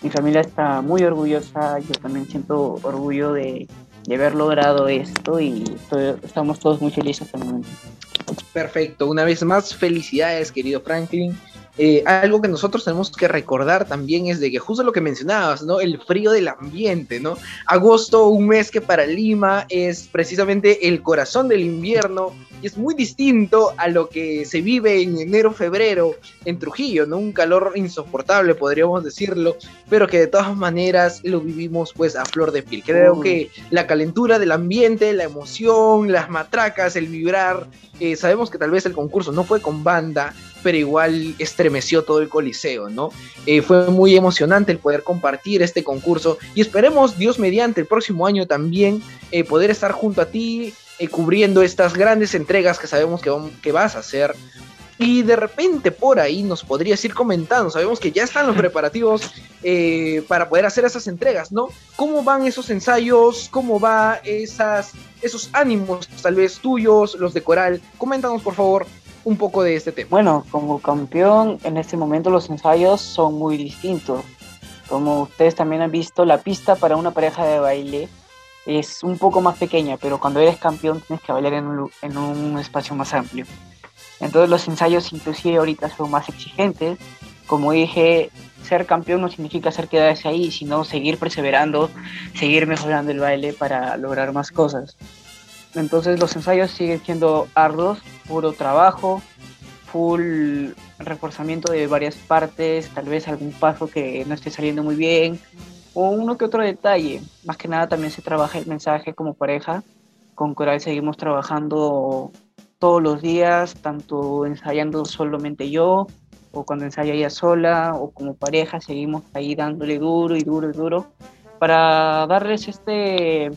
Mi familia está muy orgullosa, yo también siento orgullo de, haber logrado esto y estamos todos muy felices el momento. Perfecto, una vez más felicidades querido Franklin. Eh, algo que nosotros tenemos que recordar también es de que justo lo que mencionabas, ¿no? El frío del ambiente, ¿no? Agosto, un mes que para Lima es precisamente el corazón del invierno, es muy distinto a lo que se vive en enero, febrero en Trujillo, ¿no? Un calor insoportable, podríamos decirlo, pero que de todas maneras lo vivimos pues a flor de piel. Creo que la calentura del ambiente, la emoción, las matracas, el vibrar, eh, sabemos que tal vez el concurso no fue con banda, pero igual estremeció todo el coliseo, ¿no? Eh, fue muy emocionante el poder compartir este concurso y esperemos, Dios mediante, el próximo año también eh, poder estar junto a ti eh, cubriendo estas grandes entregas que sabemos que, que vas a hacer. Y de repente por ahí nos podrías ir comentando, sabemos que ya están los preparativos eh, para poder hacer esas entregas, ¿no? ¿Cómo van esos ensayos? ¿Cómo va esas, esos ánimos tal vez tuyos, los de Coral? Coméntanos por favor un poco de este tema. Bueno, como campeón, en este momento los ensayos son muy distintos. Como ustedes también han visto, la pista para una pareja de baile es un poco más pequeña, pero cuando eres campeón tienes que bailar en un, espacio más amplio. Entonces los ensayos inclusive ahorita son más exigentes. Como dije, ser campeón no significa ser quedarse ahí, sino seguir perseverando, seguir mejorando el baile para lograr más cosas. Entonces los ensayos siguen siendo arduos, puro trabajo, full reforzamiento de varias partes, tal vez algún paso que no esté saliendo muy bien, o uno que otro detalle. Más que nada también se trabaja el mensaje como pareja. Con Coral seguimos trabajando todos los días, tanto ensayando solamente yo, o cuando ensaya ella sola, o como pareja, seguimos ahí dándole duro y duro y duro, para darles este,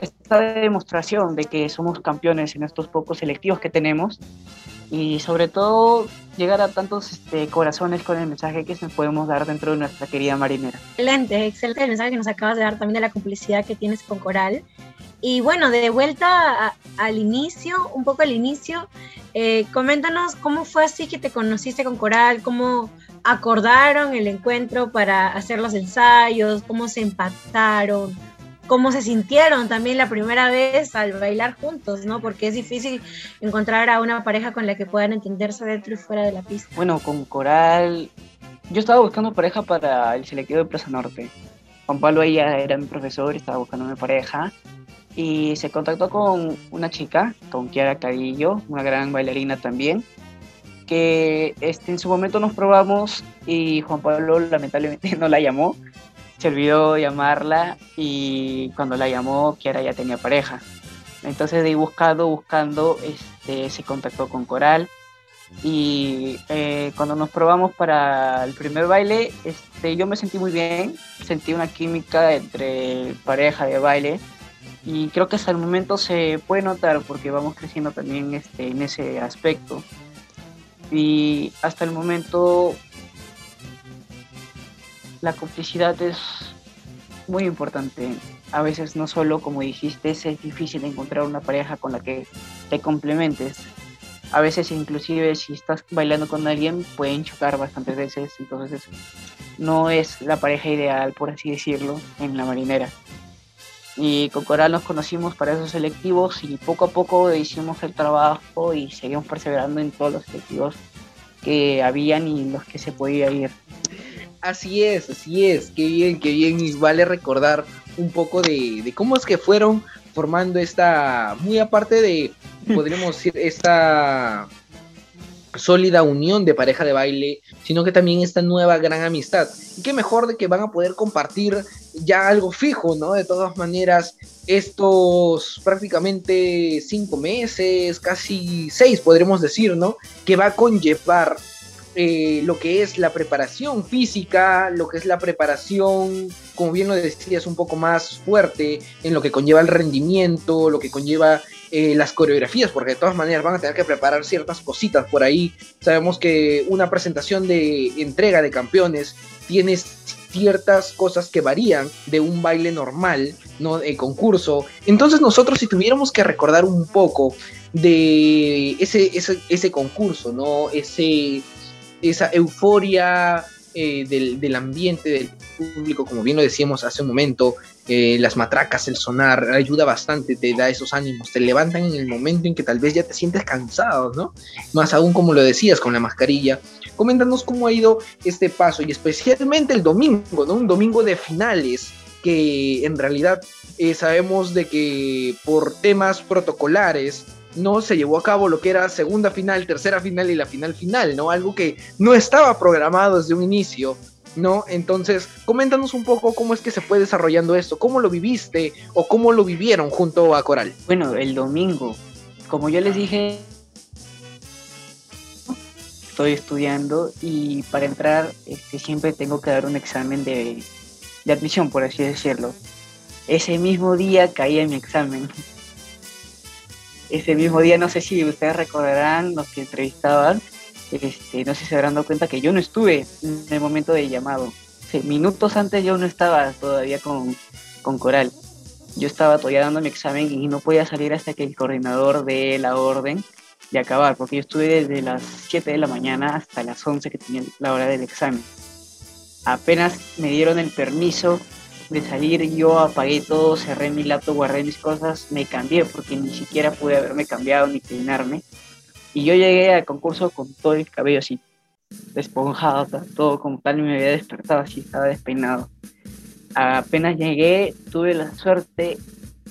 esta demostración de que somos campeones en estos pocos selectivos que tenemos, y sobre todo llegar a tantos este, corazones con el mensaje que nos podemos dar dentro de nuestra querida marinera. Excelente, excelente el mensaje que nos acabas de dar también de la complicidad que tienes con Coral. Y bueno, de vuelta al inicio, un poco al inicio, eh, coméntanos cómo fue así que te conociste con Coral, cómo acordaron el encuentro para hacer los ensayos, cómo se empataron, cómo se sintieron también la primera vez al bailar juntos, ¿no? Porque es difícil encontrar a una pareja con la que puedan entenderse dentro y fuera de la pista. Bueno, con Coral, yo estaba buscando pareja para el selectivo de Plaza Norte. Juan Pablo ella era mi profesor, estaba buscando una pareja y se contactó con una chica, con Kiara Cadillo, una gran bailarina también, que este, en su momento nos probamos y Juan Pablo lamentablemente no la llamó, se olvidó llamarla y cuando la llamó Kiara ya tenía pareja. Entonces de ahí buscando, buscando, este, se contactó con Coral y eh, cuando nos probamos para el primer baile, este, yo me sentí muy bien, sentí una química entre pareja de baile y creo que hasta el momento se puede notar porque vamos creciendo también este, en ese aspecto. Y hasta el momento la complicidad es muy importante. A veces no solo, como dijiste, es difícil encontrar una pareja con la que te complementes. A veces inclusive si estás bailando con alguien pueden chocar bastantes veces, entonces no es la pareja ideal, por así decirlo, en la marinera y con Coral nos conocimos para esos selectivos y poco a poco hicimos el trabajo y seguimos perseverando en todos los selectivos que habían y los que se podía ir. Así es, así es, qué bien, qué bien, y vale recordar un poco de, cómo es que fueron formando esta, muy aparte de, podríamos decir, esta sólida unión de pareja de baile, sino que también esta nueva gran amistad. Y qué mejor de que van a poder compartir ya algo fijo, ¿no? De todas maneras, estos prácticamente cinco meses, casi seis, podremos decir, ¿no? Que va a conllevar eh, lo que es la preparación física, lo que es la preparación, como bien lo decías, un poco más fuerte en lo que conlleva el rendimiento, lo que conlleva eh, las coreografías, porque de todas maneras van a tener que preparar ciertas cositas por ahí. Sabemos que una presentación de entrega de campeones tiene ciertas cosas que varían de un baile normal, ¿no? De concurso. Entonces nosotros si tuviéramos que recordar un poco de ese, ese, ese concurso, ¿no? Ese, esa euforia eh, del, del, ambiente, del público, como bien lo decíamos hace un momento, eh, las matracas, el sonar, ayuda bastante, te da esos ánimos, te levantan en el momento en que tal vez ya te sientes cansado, ¿no? Más aún como lo decías con la mascarilla. Coméntanos cómo ha ido este paso y especialmente el domingo, ¿no? Un domingo de finales que en realidad eh, sabemos de que por temas protocolares no se llevó a cabo lo que era segunda final, tercera final y la final final, ¿no? Algo que no estaba programado desde un inicio, ¿no? Entonces, coméntanos un poco cómo es que se fue desarrollando esto, cómo lo viviste o cómo lo vivieron junto a Coral. Bueno, el domingo, como yo les dije, estoy estudiando y para entrar este, siempre tengo que dar un examen de, de admisión, por así decirlo. Ese mismo día caí en mi examen ese mismo día, no sé si ustedes recordarán, los que entrevistaban, este, no sé si se habrán dado cuenta que yo no estuve en el momento de llamado. minutos antes yo no estaba todavía con, con Coral. Yo estaba todavía dando mi examen y no podía salir hasta que el coordinador de la orden de acabar, porque yo estuve desde las 7 de la mañana hasta las 11 que tenía la hora del examen. Apenas me dieron el permiso de salir, yo apagué todo, cerré mi laptop, guardé mis cosas, me cambié porque ni siquiera pude haberme cambiado ni peinarme. Y yo llegué al concurso con todo el cabello así, desponjado, todo como tal, y me había despertado así, estaba despeinado. Apenas llegué, tuve la suerte,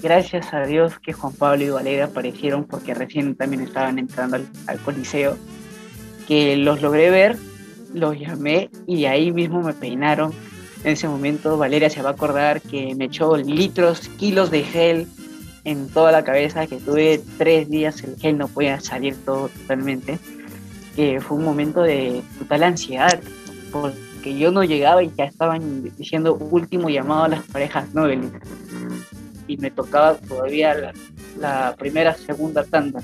gracias a Dios, que Juan Pablo y Valeria aparecieron porque recién también estaban entrando al, al coliseo, que los logré ver, los llamé y ahí mismo me peinaron. En ese momento Valeria se va a acordar que me echó litros, kilos de gel en toda la cabeza, que tuve tres días el gel no podía salir todo totalmente, que fue un momento de total ansiedad, porque yo no llegaba y ya estaban diciendo último llamado a las parejas nobles, y me tocaba todavía la, la primera, segunda tanda.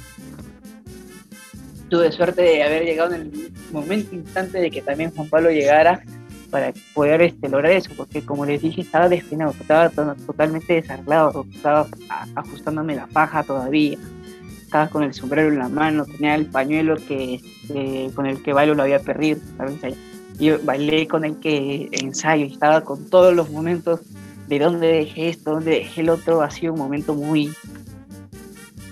Tuve suerte de haber llegado en el momento instante de que también Juan Pablo llegara para poder este, lograr eso, porque como les dije, estaba despeinado, estaba to- totalmente desarreglado, estaba ajustándome la faja todavía, estaba con el sombrero en la mano, tenía el pañuelo que, este, con el que bailo lo había perdido, ¿sabes? y bailé con el que ensayo, estaba con todos los momentos de dónde dejé esto, dónde dejé el otro, ha sido un momento muy,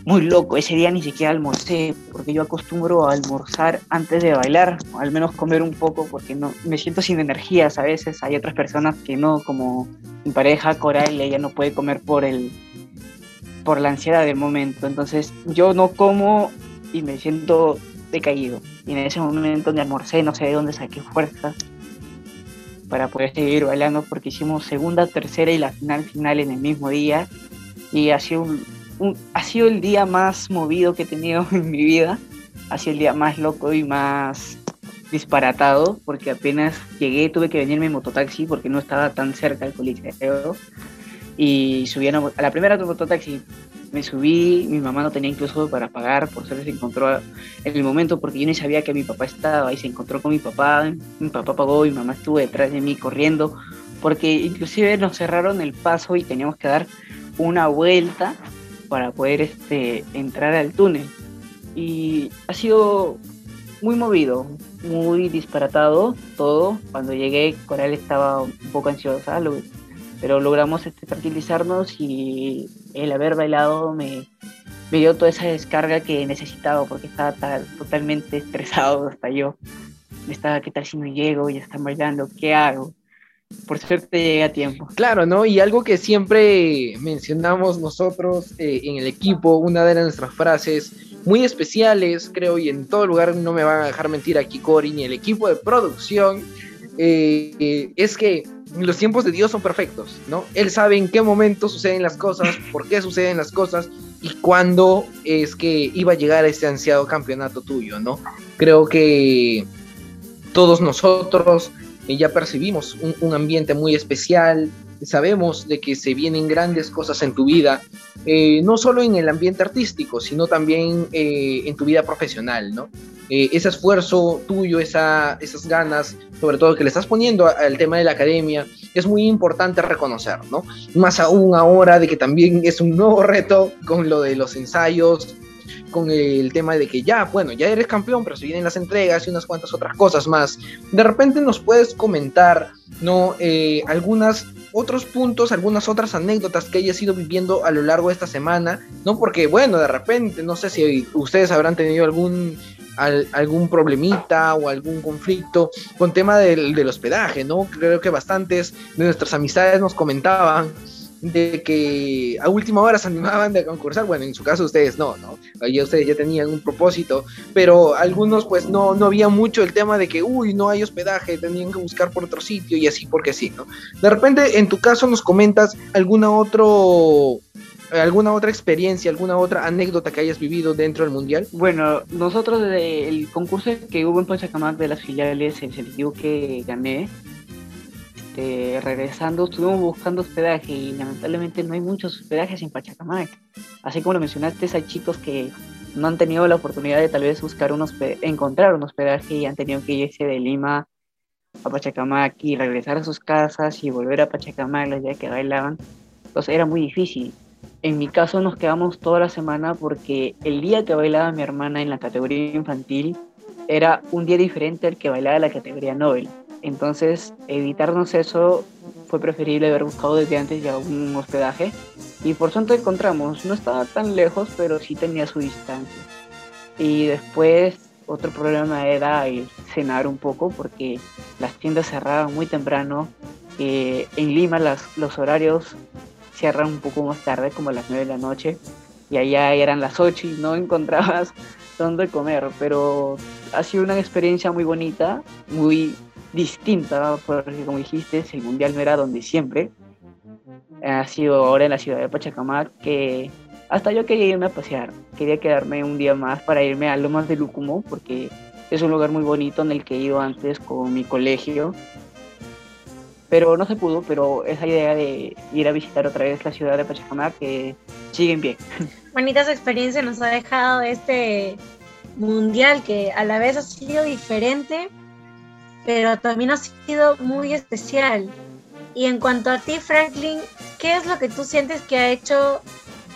muy loco. Ese día ni siquiera almorcé, porque yo acostumbro a almorzar antes de bailar, al menos comer un poco, porque no me siento sin energías a veces. Hay otras personas que no, como mi pareja Coral, ella no puede comer por el por la ansiedad del momento. Entonces yo no como y me siento decaído. Y en ese momento de almorcé, no sé de dónde saqué fuerzas para poder seguir bailando, porque hicimos segunda, tercera y la final final en el mismo día. Y ha sido un, un- ha sido el día más movido que he tenido en mi vida. Ha sido el día más loco y más disparatado, porque apenas llegué tuve que venirme en mototaxi porque no estaba tan cerca del coliseo. Y subí a, una- a la primera mototaxi, me subí, mi mamá no tenía incluso para pagar, por suerte se encontró en el momento porque yo ni sabía que mi papá estaba y se encontró con mi papá, mi papá pagó, mi mamá estuvo detrás de mí corriendo, porque inclusive nos cerraron el paso y teníamos que dar una vuelta para poder este, entrar al túnel. Y ha sido muy movido, muy disparatado todo. Cuando llegué, Coral estaba un poco ansiosa, pero logramos este, tranquilizarnos y el haber bailado me, dio toda esa descarga que necesitaba porque estaba ta- totalmente estresado hasta yo. Estaba, ¿qué tal si no llego? Ya están bailando, ¿qué hago? Por suerte llegué a tiempo. Claro, ¿no? Y algo que siempre mencionamos nosotros eh, en el equipo, una de nuestras frases muy especiales, creo, y en todo lugar no me van a dejar mentir aquí Cory ni el equipo de producción, eh, eh, es que los tiempos de Dios son perfectos, ¿no? Él sabe en qué momento suceden las cosas, por qué suceden las cosas y cuándo es que iba a llegar este ansiado campeonato tuyo, ¿no? Creo que todos nosotros eh, ya percibimos un, ambiente muy especial, sabemos de que se vienen grandes cosas en tu vida, eh, no solo en el ambiente artístico, sino también eh, en tu vida profesional, ¿no? Eh, ese esfuerzo tuyo, esa, esas ganas, sobre todo que le estás poniendo al tema de la academia, es muy importante reconocer, ¿no? Más aún ahora de que también es un nuevo reto con lo de los ensayos, con el tema de que ya, bueno, ya eres campeón, pero se vienen las entregas y unas cuantas otras cosas más. De repente nos puedes comentar, ¿no? Eh, algunas otros puntos, algunas otras anécdotas que hayas ido viviendo a lo largo de esta semana, ¿no? Porque, bueno, de repente, no sé si ustedes habrán tenido algún, al- algún problemita o algún conflicto con tema del, del hospedaje, ¿no? Creo que bastantes de nuestras amistades nos comentaban de que a última hora se animaban de concursar, bueno, en su caso ustedes no, ¿no? Ustedes ya tenían un propósito, pero algunos pues no, no había mucho el tema de que, uy, no hay hospedaje, tenían que buscar por otro sitio y así porque sí, ¿no? De repente, en tu caso nos comentas alguna otro alguna otra experiencia, alguna otra anécdota que hayas vivido dentro del mundial. Bueno, nosotros el concurso que hubo en Pachacamac de las filiales, el selectivo que gané, este, regresando estuvimos buscando hospedaje y lamentablemente no hay muchos hospedajes en Pachacamac. Así como lo mencionaste, hay chicos que no han tenido la oportunidad de tal vez buscar un encontrar un hospedaje y han tenido que irse de Lima a Pachacamac y regresar a sus casas y volver a Pachacamac los días que bailaban. Entonces era muy difícil. en mi caso nos quedamos toda la semana porque el día que bailaba mi hermana en la categoría infantil era un día diferente al que bailaba la categoría Nobel. Entonces, evitarnos eso fue preferible haber buscado desde antes ya un hospedaje. Y por suerte encontramos, no estaba tan lejos, pero sí tenía su distancia. Y después, otro problema era el cenar un poco, porque las tiendas cerraban muy temprano. Eh, en Lima las, los horarios cierran un poco más tarde, como a las 9 de la noche. Y allá eran las 8 y no encontrabas dónde comer. Pero ha sido una experiencia muy bonita, muy distinta, porque como dijiste, el mundial no era donde siempre. Ha sido ahora en la ciudad de Pachacamac que hasta yo quería irme a pasear. Quería quedarme un día más para irme a Lomas de Lúcumo, porque es un lugar muy bonito en el que he ido antes con mi colegio. Pero no se pudo, pero esa idea de ir a visitar otra vez la ciudad de Pachacamac que sigue en pie. Bonitas experiencias nos ha dejado este mundial que a la vez ha sido diferente, pero también ha sido muy especial. Y en cuanto a ti, Franklin, ¿qué es lo que tú sientes que ha hecho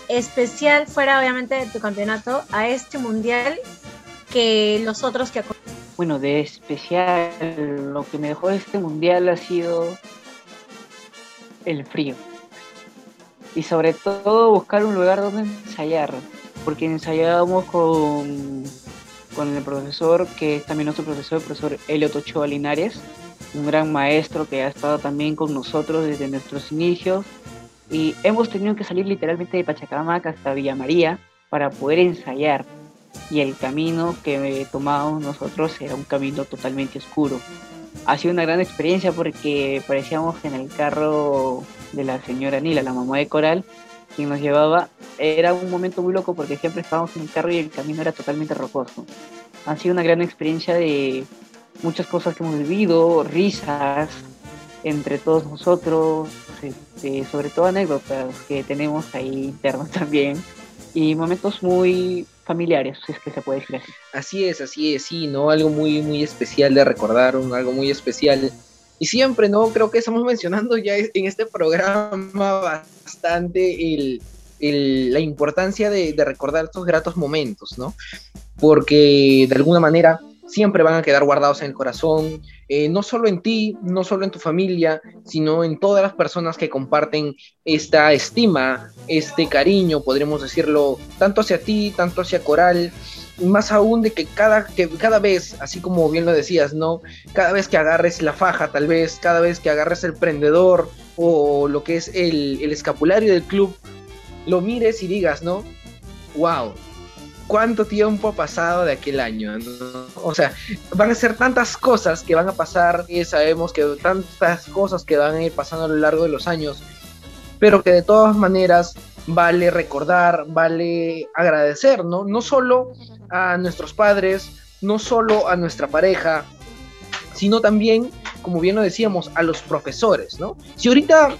especial, fuera obviamente de tu campeonato, a este mundial que los otros que Bueno, de especial, lo que me dejó este mundial ha sido el frío. Y sobre todo buscar un lugar donde ensayar, porque ensayábamos con con el profesor, que es también nuestro profesor, el profesor Elio Ochoa Linares, un gran maestro que ha estado también con nosotros desde nuestros inicios. Y hemos tenido que salir literalmente de Pachacamac hasta Villa María para poder ensayar. Y el camino que tomamos nosotros era un camino totalmente oscuro. Ha sido una gran experiencia porque parecíamos en el carro de la señora Nila, la mamá de Coral, quien nos llevaba, era un momento muy loco porque siempre estábamos en el carro y el camino era totalmente rocoso. Ha sido una gran experiencia de muchas cosas que hemos vivido, risas entre todos nosotros, este, sobre todo anécdotas que tenemos ahí internos también y momentos muy familiares, si es que se puede decir así. Así es, así es, sí, ¿no? Algo muy, muy especial de recordar, algo muy especial y siempre, ¿no? Creo que estamos mencionando ya en este programa bastante la importancia de, recordar estos gratos momentos, ¿no? Porque de alguna manera siempre van a quedar guardados en el corazón, eh, no solo en ti, no solo en tu familia, sino en todas las personas que comparten esta estima, este cariño, podríamos decirlo, tanto hacia ti, tanto hacia Coral, más aún de que cada, que cada vez, así como bien lo decías, ¿no? Cada vez que agarres la faja, tal vez, cada vez que agarres el prendedor o lo que es el, el escapulario del club, lo mires y digas, ¿no? ¡Wow! ¿Cuánto tiempo ha pasado de aquel año? O sea, van a ser tantas cosas que van a pasar y sabemos que tantas cosas que van a ir pasando a lo largo de los años, pero que de todas maneras vale recordar, vale agradecer, ¿no? No solo a nuestros padres, no solo a nuestra pareja, sino también, como bien lo decíamos, a los profesores, ¿no? Si ahorita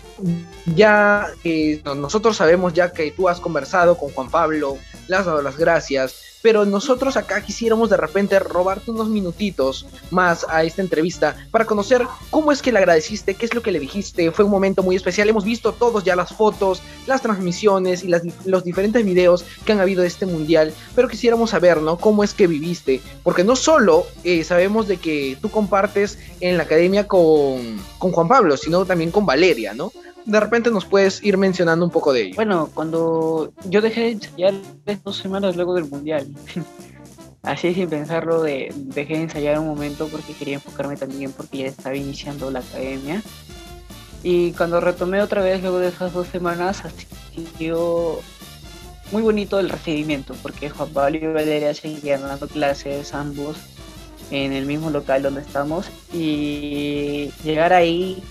ya eh, nosotros sabemos ya que tú has conversado con Juan Pablo, le has dado las gracias, pero nosotros acá quisiéramos de repente robarte unos minutitos más a esta entrevista para conocer cómo es que le agradeciste, qué es lo que le dijiste, fue un momento muy especial, hemos visto todos ya las fotos, las transmisiones y los diferentes videos que han habido de este mundial, pero quisiéramos saber, ¿no? Cómo es que viviste, porque no solo eh, sabemos de que tú compartes en la academia con, con Juan Pablo, sino también con Valeria, ¿no? de repente nos puedes ir mencionando un poco de ello. Bueno, cuando yo dejé de ensayar dos semanas luego del Mundial, así sin pensarlo, de, dejé de ensayar un momento porque quería enfocarme también porque ya estaba iniciando la academia. Y cuando retomé otra vez luego de esas dos semanas, sido muy bonito el recibimiento, porque Juan Pablo y Valeria seguían dando clases ambos en el mismo local donde estamos y llegar ahí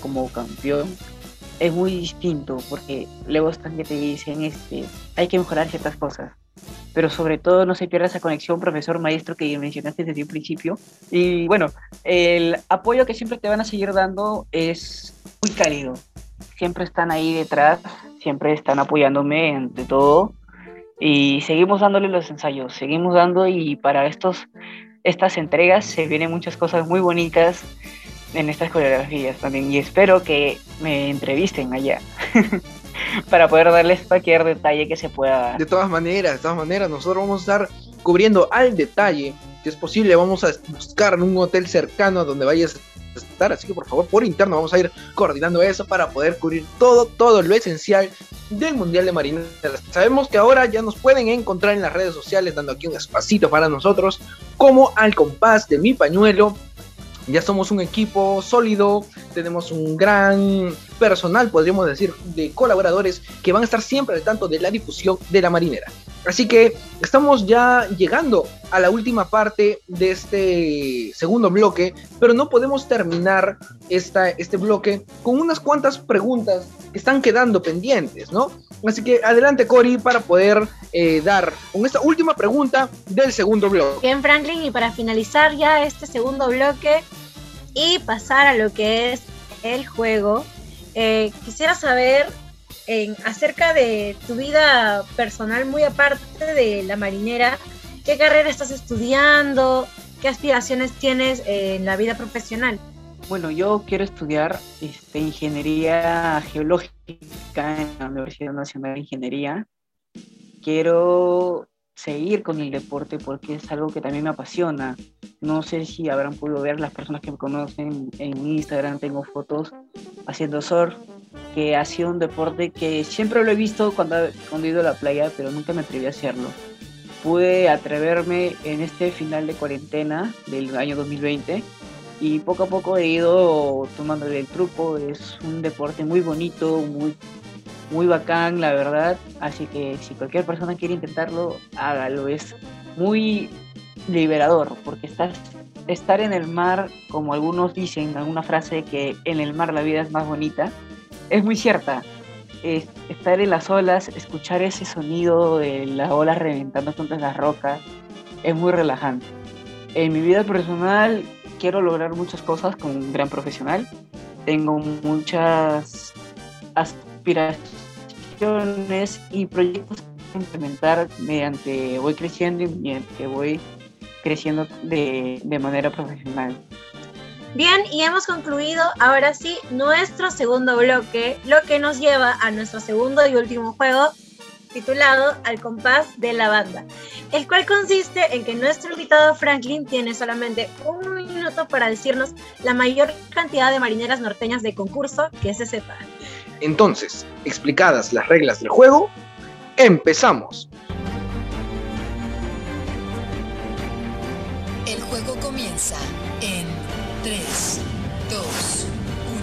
como campeón es muy distinto porque luego están que te dicen este hay que mejorar ciertas cosas pero sobre todo no se pierda esa conexión profesor maestro que mencionaste desde un principio. Y bueno el apoyo que siempre te van a seguir dando es muy cálido. Siempre están ahí detrás siempre están apoyándome ante todo. Y seguimos dándole los ensayos seguimos dando y para estos estas entregas se vienen muchas cosas muy bonitas en estas coreografías también. Y espero que me entrevisten allá. para poder darles cualquier detalle que se pueda dar. De todas maneras, de todas maneras, nosotros vamos a estar cubriendo al detalle. Si es posible, vamos a buscar un hotel cercano a donde vayas a estar. Así que por favor, por interno vamos a ir coordinando eso para poder cubrir todo, todo lo esencial del Mundial de Marineras. Sabemos que ahora ya nos pueden encontrar en las redes sociales, dando aquí un espacito para nosotros, como al compás de mi pañuelo ya somos un equipo sólido, tenemos un gran personal, podríamos decir, de colaboradores que van a estar siempre al tanto de la difusión de la marinera. Así que estamos ya llegando a la última parte de este segundo bloque, pero no podemos terminar esta, este bloque con unas cuantas preguntas que están quedando pendientes, ¿no? Así que adelante, Cori, para poder eh, dar con esta última pregunta del segundo bloque. Bien, Franklin, y para finalizar ya este segundo bloque y pasar a lo que es el juego, eh, quisiera saber en, acerca de tu vida personal, muy aparte de la marinera, qué carrera estás estudiando, qué aspiraciones tienes en la vida profesional. Bueno, yo quiero estudiar este, ingeniería geológica en la Universidad Nacional de Ingeniería. Quiero seguir con el deporte porque es algo que también me apasiona. No sé si habrán podido ver las personas que me conocen en Instagram, tengo fotos haciendo surf, que ha sido un deporte que siempre lo he visto cuando, cuando he ido a la playa, pero nunca me atreví a hacerlo. Pude atreverme en este final de cuarentena del año 2020 y poco a poco he ido tomándole el truco. Es un deporte muy bonito, muy muy bacán, la verdad. Así que si cualquier persona quiere intentarlo, hágalo. Es muy liberador porque estás estar en el mar, como algunos dicen, alguna frase que en el mar la vida es más bonita, es muy cierta. estar en las olas, escuchar ese sonido de las olas reventando contra las rocas, es muy relajante. En mi vida personal quiero lograr muchas cosas como un gran profesional. Tengo muchas aspiraciones y proyectos que implementar mediante voy creciendo y mediante voy creciendo de, de manera profesional. Bien, y hemos concluido ahora sí nuestro segundo bloque, lo que nos lleva a nuestro segundo y último juego titulado Al compás de la banda, el cual consiste en que nuestro invitado Franklin tiene solamente un minuto para decirnos la mayor cantidad de marineras norteñas de concurso que se sepan. Entonces, explicadas las reglas del juego, empezamos. El juego comienza en 3, 2,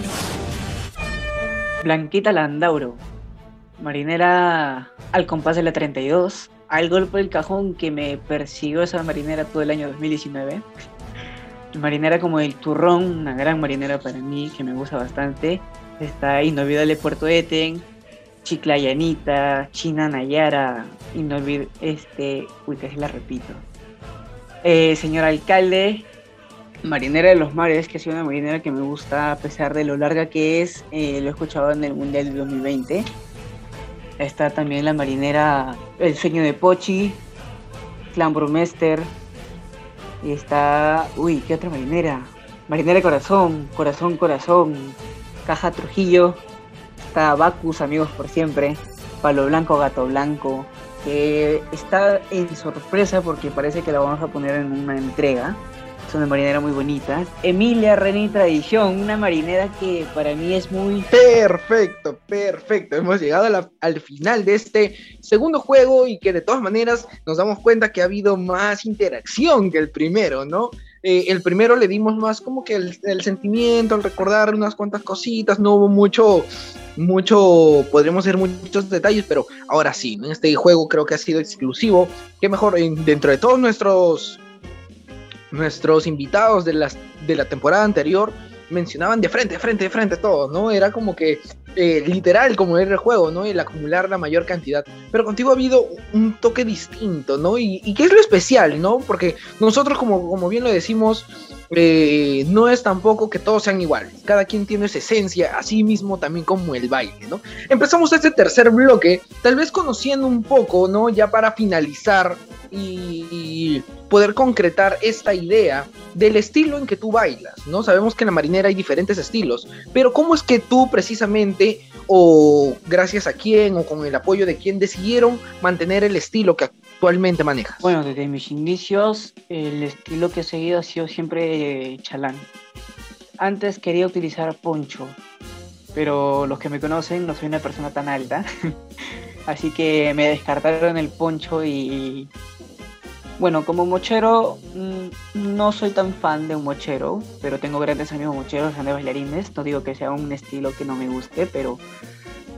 1. Blanquita Landauro, marinera al compás de la 32, al golpe del cajón que me persiguió esa marinera todo el año 2019. Marinera como el turrón, una gran marinera para mí que me gusta bastante. Está Inolvidable Puerto Eten, Chiclayanita, China Nayara, Inolvidable, este, uy, casi la repito. Eh, señor alcalde, Marinera de los Mares, que ha sido una marinera que me gusta a pesar de lo larga que es, eh, lo he escuchado en el Mundial de 2020. Está también la marinera El Sueño de Pochi, Clan Brumester. Y está, uy, ¿qué otra marinera? Marinera de Corazón, Corazón, Corazón, Caja Trujillo. Está Bacus, Amigos por Siempre, Palo Blanco, Gato Blanco, que está en sorpresa porque parece que la vamos a poner en una entrega. Es una marinera muy bonita. Emilia René Tradición, una marinera que para mí es muy... Perfecto, perfecto. Hemos llegado al final de este segundo juego y que de todas maneras nos damos cuenta que ha habido más interacción que el primero, ¿no? Eh, el primero le dimos más como que el, sentimiento, el recordar unas cuantas cositas, no hubo mucho, mucho, podríamos decir muchos detalles, pero ahora sí, ¿no? este juego creo que ha sido exclusivo. Qué mejor, en- dentro de todos nuestros, nuestros invitados de, las, de la temporada anterior, mencionaban de frente, de frente, de frente todos, ¿no? Era como que eh, literal como era el juego, ¿no? El acumular la mayor cantidad. Pero contigo ha habido un toque distinto, ¿no? Y, y qué es lo especial, ¿no? Porque nosotros, como, como bien lo decimos, eh, no es tampoco que todos sean iguales. Cada quien tiene esa esencia, así mismo también como el baile, ¿no? Empezamos este tercer bloque, tal vez conociendo un poco, ¿no? Ya para finalizar y poder concretar esta idea del estilo en que tú bailas, ¿no? Sabemos que en la marinera hay diferentes estilos, pero ¿cómo es que tú precisamente o gracias a quién o con el apoyo de quién decidieron mantener el estilo que actualmente manejas? Bueno, desde mis inicios el estilo que he seguido ha sido siempre chalán. Antes quería utilizar poncho, pero los que me conocen no soy una persona tan alta, así que me descartaron el poncho y bueno, como mochero mm, no soy tan fan de un mochero, pero tengo grandes amigos mocheros, grandes bailarines, no digo que sea un estilo que no me guste, pero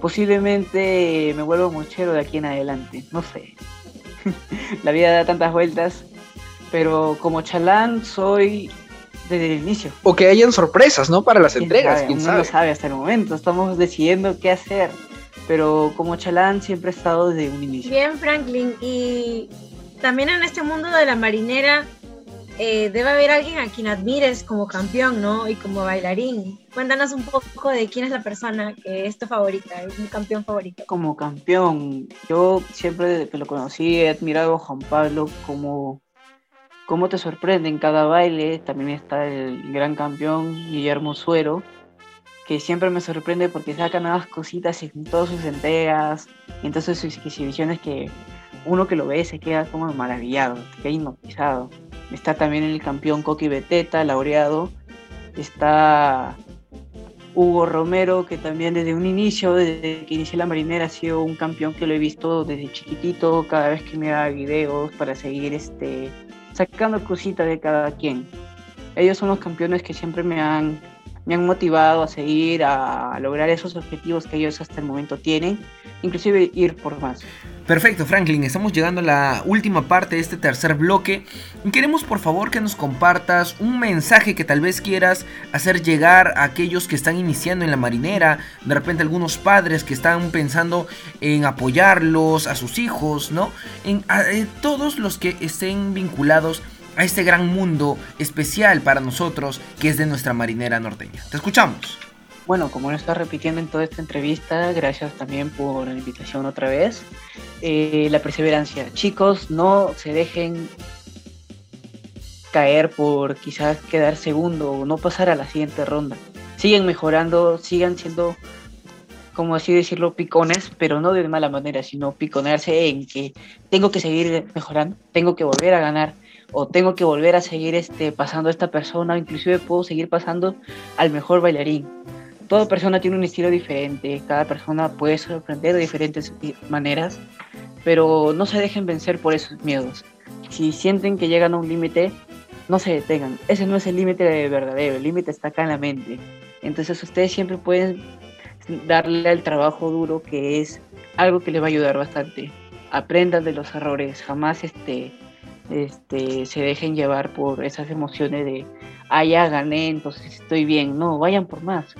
posiblemente me vuelvo mochero de aquí en adelante, no sé. La vida da tantas vueltas, pero como chalán soy desde el inicio. O que hayan sorpresas, ¿no? Para las entregas, quién sabe. No sabe hasta el momento, estamos decidiendo qué hacer. Pero como chalán siempre he estado desde un inicio. Bien, Franklin, y también en este mundo de la marinera eh, debe haber alguien a quien admires como campeón, ¿no? Y como bailarín. Cuéntanos un poco de quién es la persona que es tu favorita, es mi campeón favorito. Como campeón, yo siempre desde que lo conocí he admirado a Juan Pablo como cómo te sorprende en cada baile. También está el gran campeón Guillermo Suero, que siempre me sorprende porque saca nuevas cositas en todas sus entregas, y entonces sus exhibiciones que uno que lo ve se queda como maravillado, se queda hipnotizado. Está también el campeón Coqui Beteta, laureado. Está Hugo Romero, que también desde un inicio, desde que inicié la marinera, ha sido un campeón que lo he visto desde chiquitito, cada vez que me da videos para seguir este, sacando cositas de cada quien. Ellos son los campeones que siempre me han, me han motivado a seguir, a lograr esos objetivos que ellos hasta el momento tienen, inclusive ir por más. Perfecto, Franklin, estamos llegando a la última parte de este tercer bloque. Queremos por favor que nos compartas un mensaje que tal vez quieras hacer llegar a aquellos que están iniciando en la marinera, de repente algunos padres que están pensando en apoyarlos, a sus hijos, ¿no? En eh, todos los que estén vinculados a este gran mundo especial para nosotros que es de nuestra marinera norteña. Te escuchamos. Bueno, como lo está repitiendo en toda esta entrevista, gracias también por la invitación otra vez. Eh, la perseverancia. Chicos, no se dejen caer por quizás quedar segundo o no pasar a la siguiente ronda. Siguen mejorando, sigan siendo, como así decirlo, picones, pero no de mala manera, sino piconearse en que tengo que seguir mejorando, tengo que volver a ganar o tengo que volver a seguir este, pasando a esta persona, o inclusive puedo seguir pasando al mejor bailarín toda persona tiene un estilo diferente, cada persona puede sorprender de diferentes maneras, pero no se dejen vencer por esos miedos. Si sienten que llegan a un límite, no se detengan. Ese no es el límite verdadero, el límite está acá en la mente. Entonces ustedes siempre pueden darle al trabajo duro, que es algo que les va a ayudar bastante. Aprendan de los errores, jamás este, este, se dejen llevar por esas emociones de, ah, ya gané, entonces estoy bien. No, vayan por más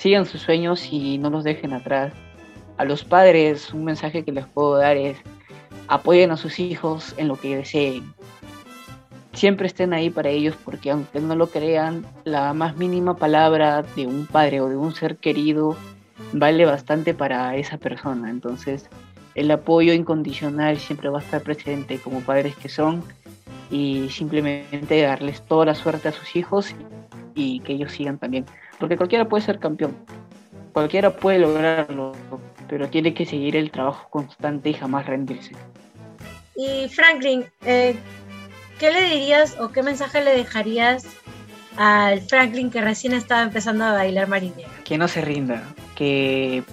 sigan sus sueños y no los dejen atrás. A los padres un mensaje que les puedo dar es apoyen a sus hijos en lo que deseen. Siempre estén ahí para ellos porque aunque no lo crean, la más mínima palabra de un padre o de un ser querido vale bastante para esa persona. Entonces el apoyo incondicional siempre va a estar presente como padres que son y simplemente darles toda la suerte a sus hijos y que ellos sigan también porque cualquiera puede ser campeón, cualquiera puede lograrlo, pero tiene que seguir el trabajo constante y jamás rendirse. Y Franklin, eh, ¿qué le dirías o qué mensaje le dejarías al Franklin que recién estaba empezando a bailar marinera? Que no se rinda, que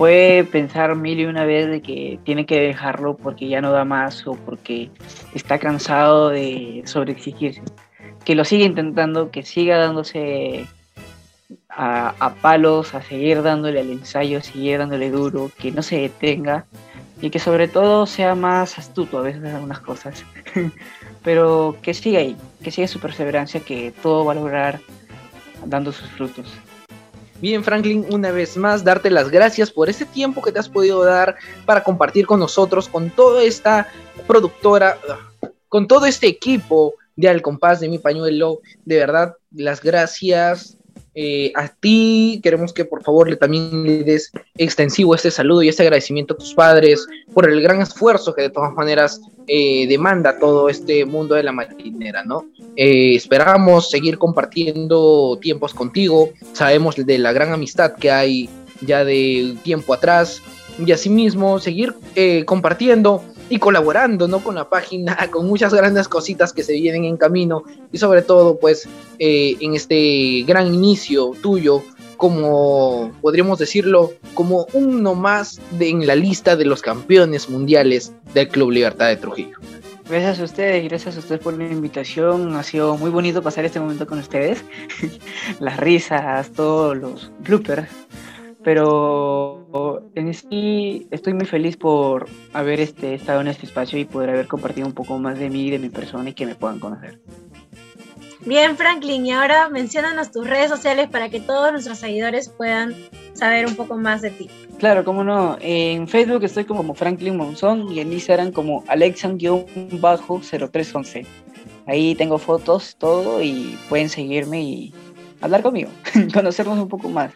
puede pensar mil y una vez de que tiene que dejarlo porque ya no da más o porque está cansado de sobreexigirse. Que lo siga intentando, que siga dándose a, palos, a seguir dándole al ensayo, seguir dándole duro, que no se detenga y que sobre todo sea más astuto a veces en algunas cosas, pero que siga ahí, que siga su perseverancia, que todo va a lograr dando sus frutos. Bien, Franklin, una vez más, darte las gracias por ese tiempo que te has podido dar para compartir con nosotros, con toda esta productora, con todo este equipo de Al Compás de Mi Pañuelo. De verdad, las gracias eh, a ti. Queremos que por favor le también le des extensivo este saludo y este agradecimiento a tus padres por el gran esfuerzo que de todas maneras eh, demanda todo este mundo de la marinera, ¿no? Eh, esperamos seguir compartiendo tiempos contigo, sabemos de la gran amistad que hay ya de tiempo atrás. Y asimismo seguir compartiendo y colaborando ¿no? con la página, con muchas grandes cositas que se vienen en camino y sobre todo pues eh, en este gran inicio tuyo como podríamos decirlo, como uno más de, en la lista de los campeones mundiales del Club Libertad de Trujillo. Gracias a ustedes, gracias a ustedes por la invitación. Ha sido muy bonito pasar este momento con ustedes. Las risas, todos los bloopers. Pero en sí estoy muy feliz por haber este, estado en este espacio y poder haber compartido un poco más de mí, de mi persona y que me puedan conocer. Bien, Franklin, y ahora menciónanos tus redes sociales para que todos nuestros seguidores puedan saber un poco más de ti. Claro, cómo no. En Facebook estoy como Franklin Monzón y en Instagram como Alexan-0311. Ahí tengo fotos, todo, y pueden seguirme y hablar conmigo, conocernos un poco más.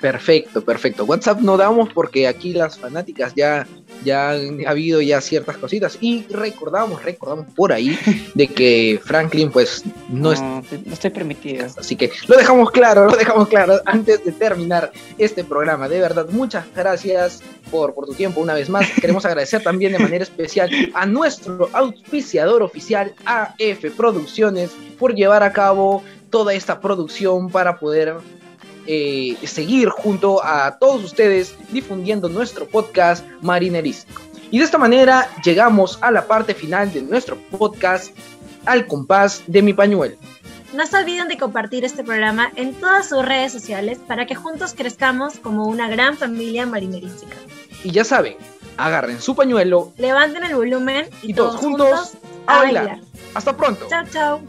Perfecto, perfecto. WhatsApp no damos porque aquí las fanáticas ya, ya ha habido ya ciertas cositas y recordamos, recordamos por ahí de que Franklin pues no, es, no estoy permitido. Así que lo dejamos claro, lo dejamos claro antes de terminar este programa. De verdad, muchas gracias por, por tu tiempo una vez más. Queremos agradecer también de manera especial a nuestro auspiciador oficial AF Producciones por llevar a cabo toda esta producción para poder eh, seguir junto a todos ustedes difundiendo nuestro podcast marinerístico. Y de esta manera llegamos a la parte final de nuestro podcast al compás de mi pañuelo. No se olviden de compartir este programa en todas sus redes sociales para que juntos crezcamos como una gran familia marinerística. Y ya saben, agarren su pañuelo, levanten el volumen y, todos, juntos, a bailar. Hasta pronto. Chao, chao.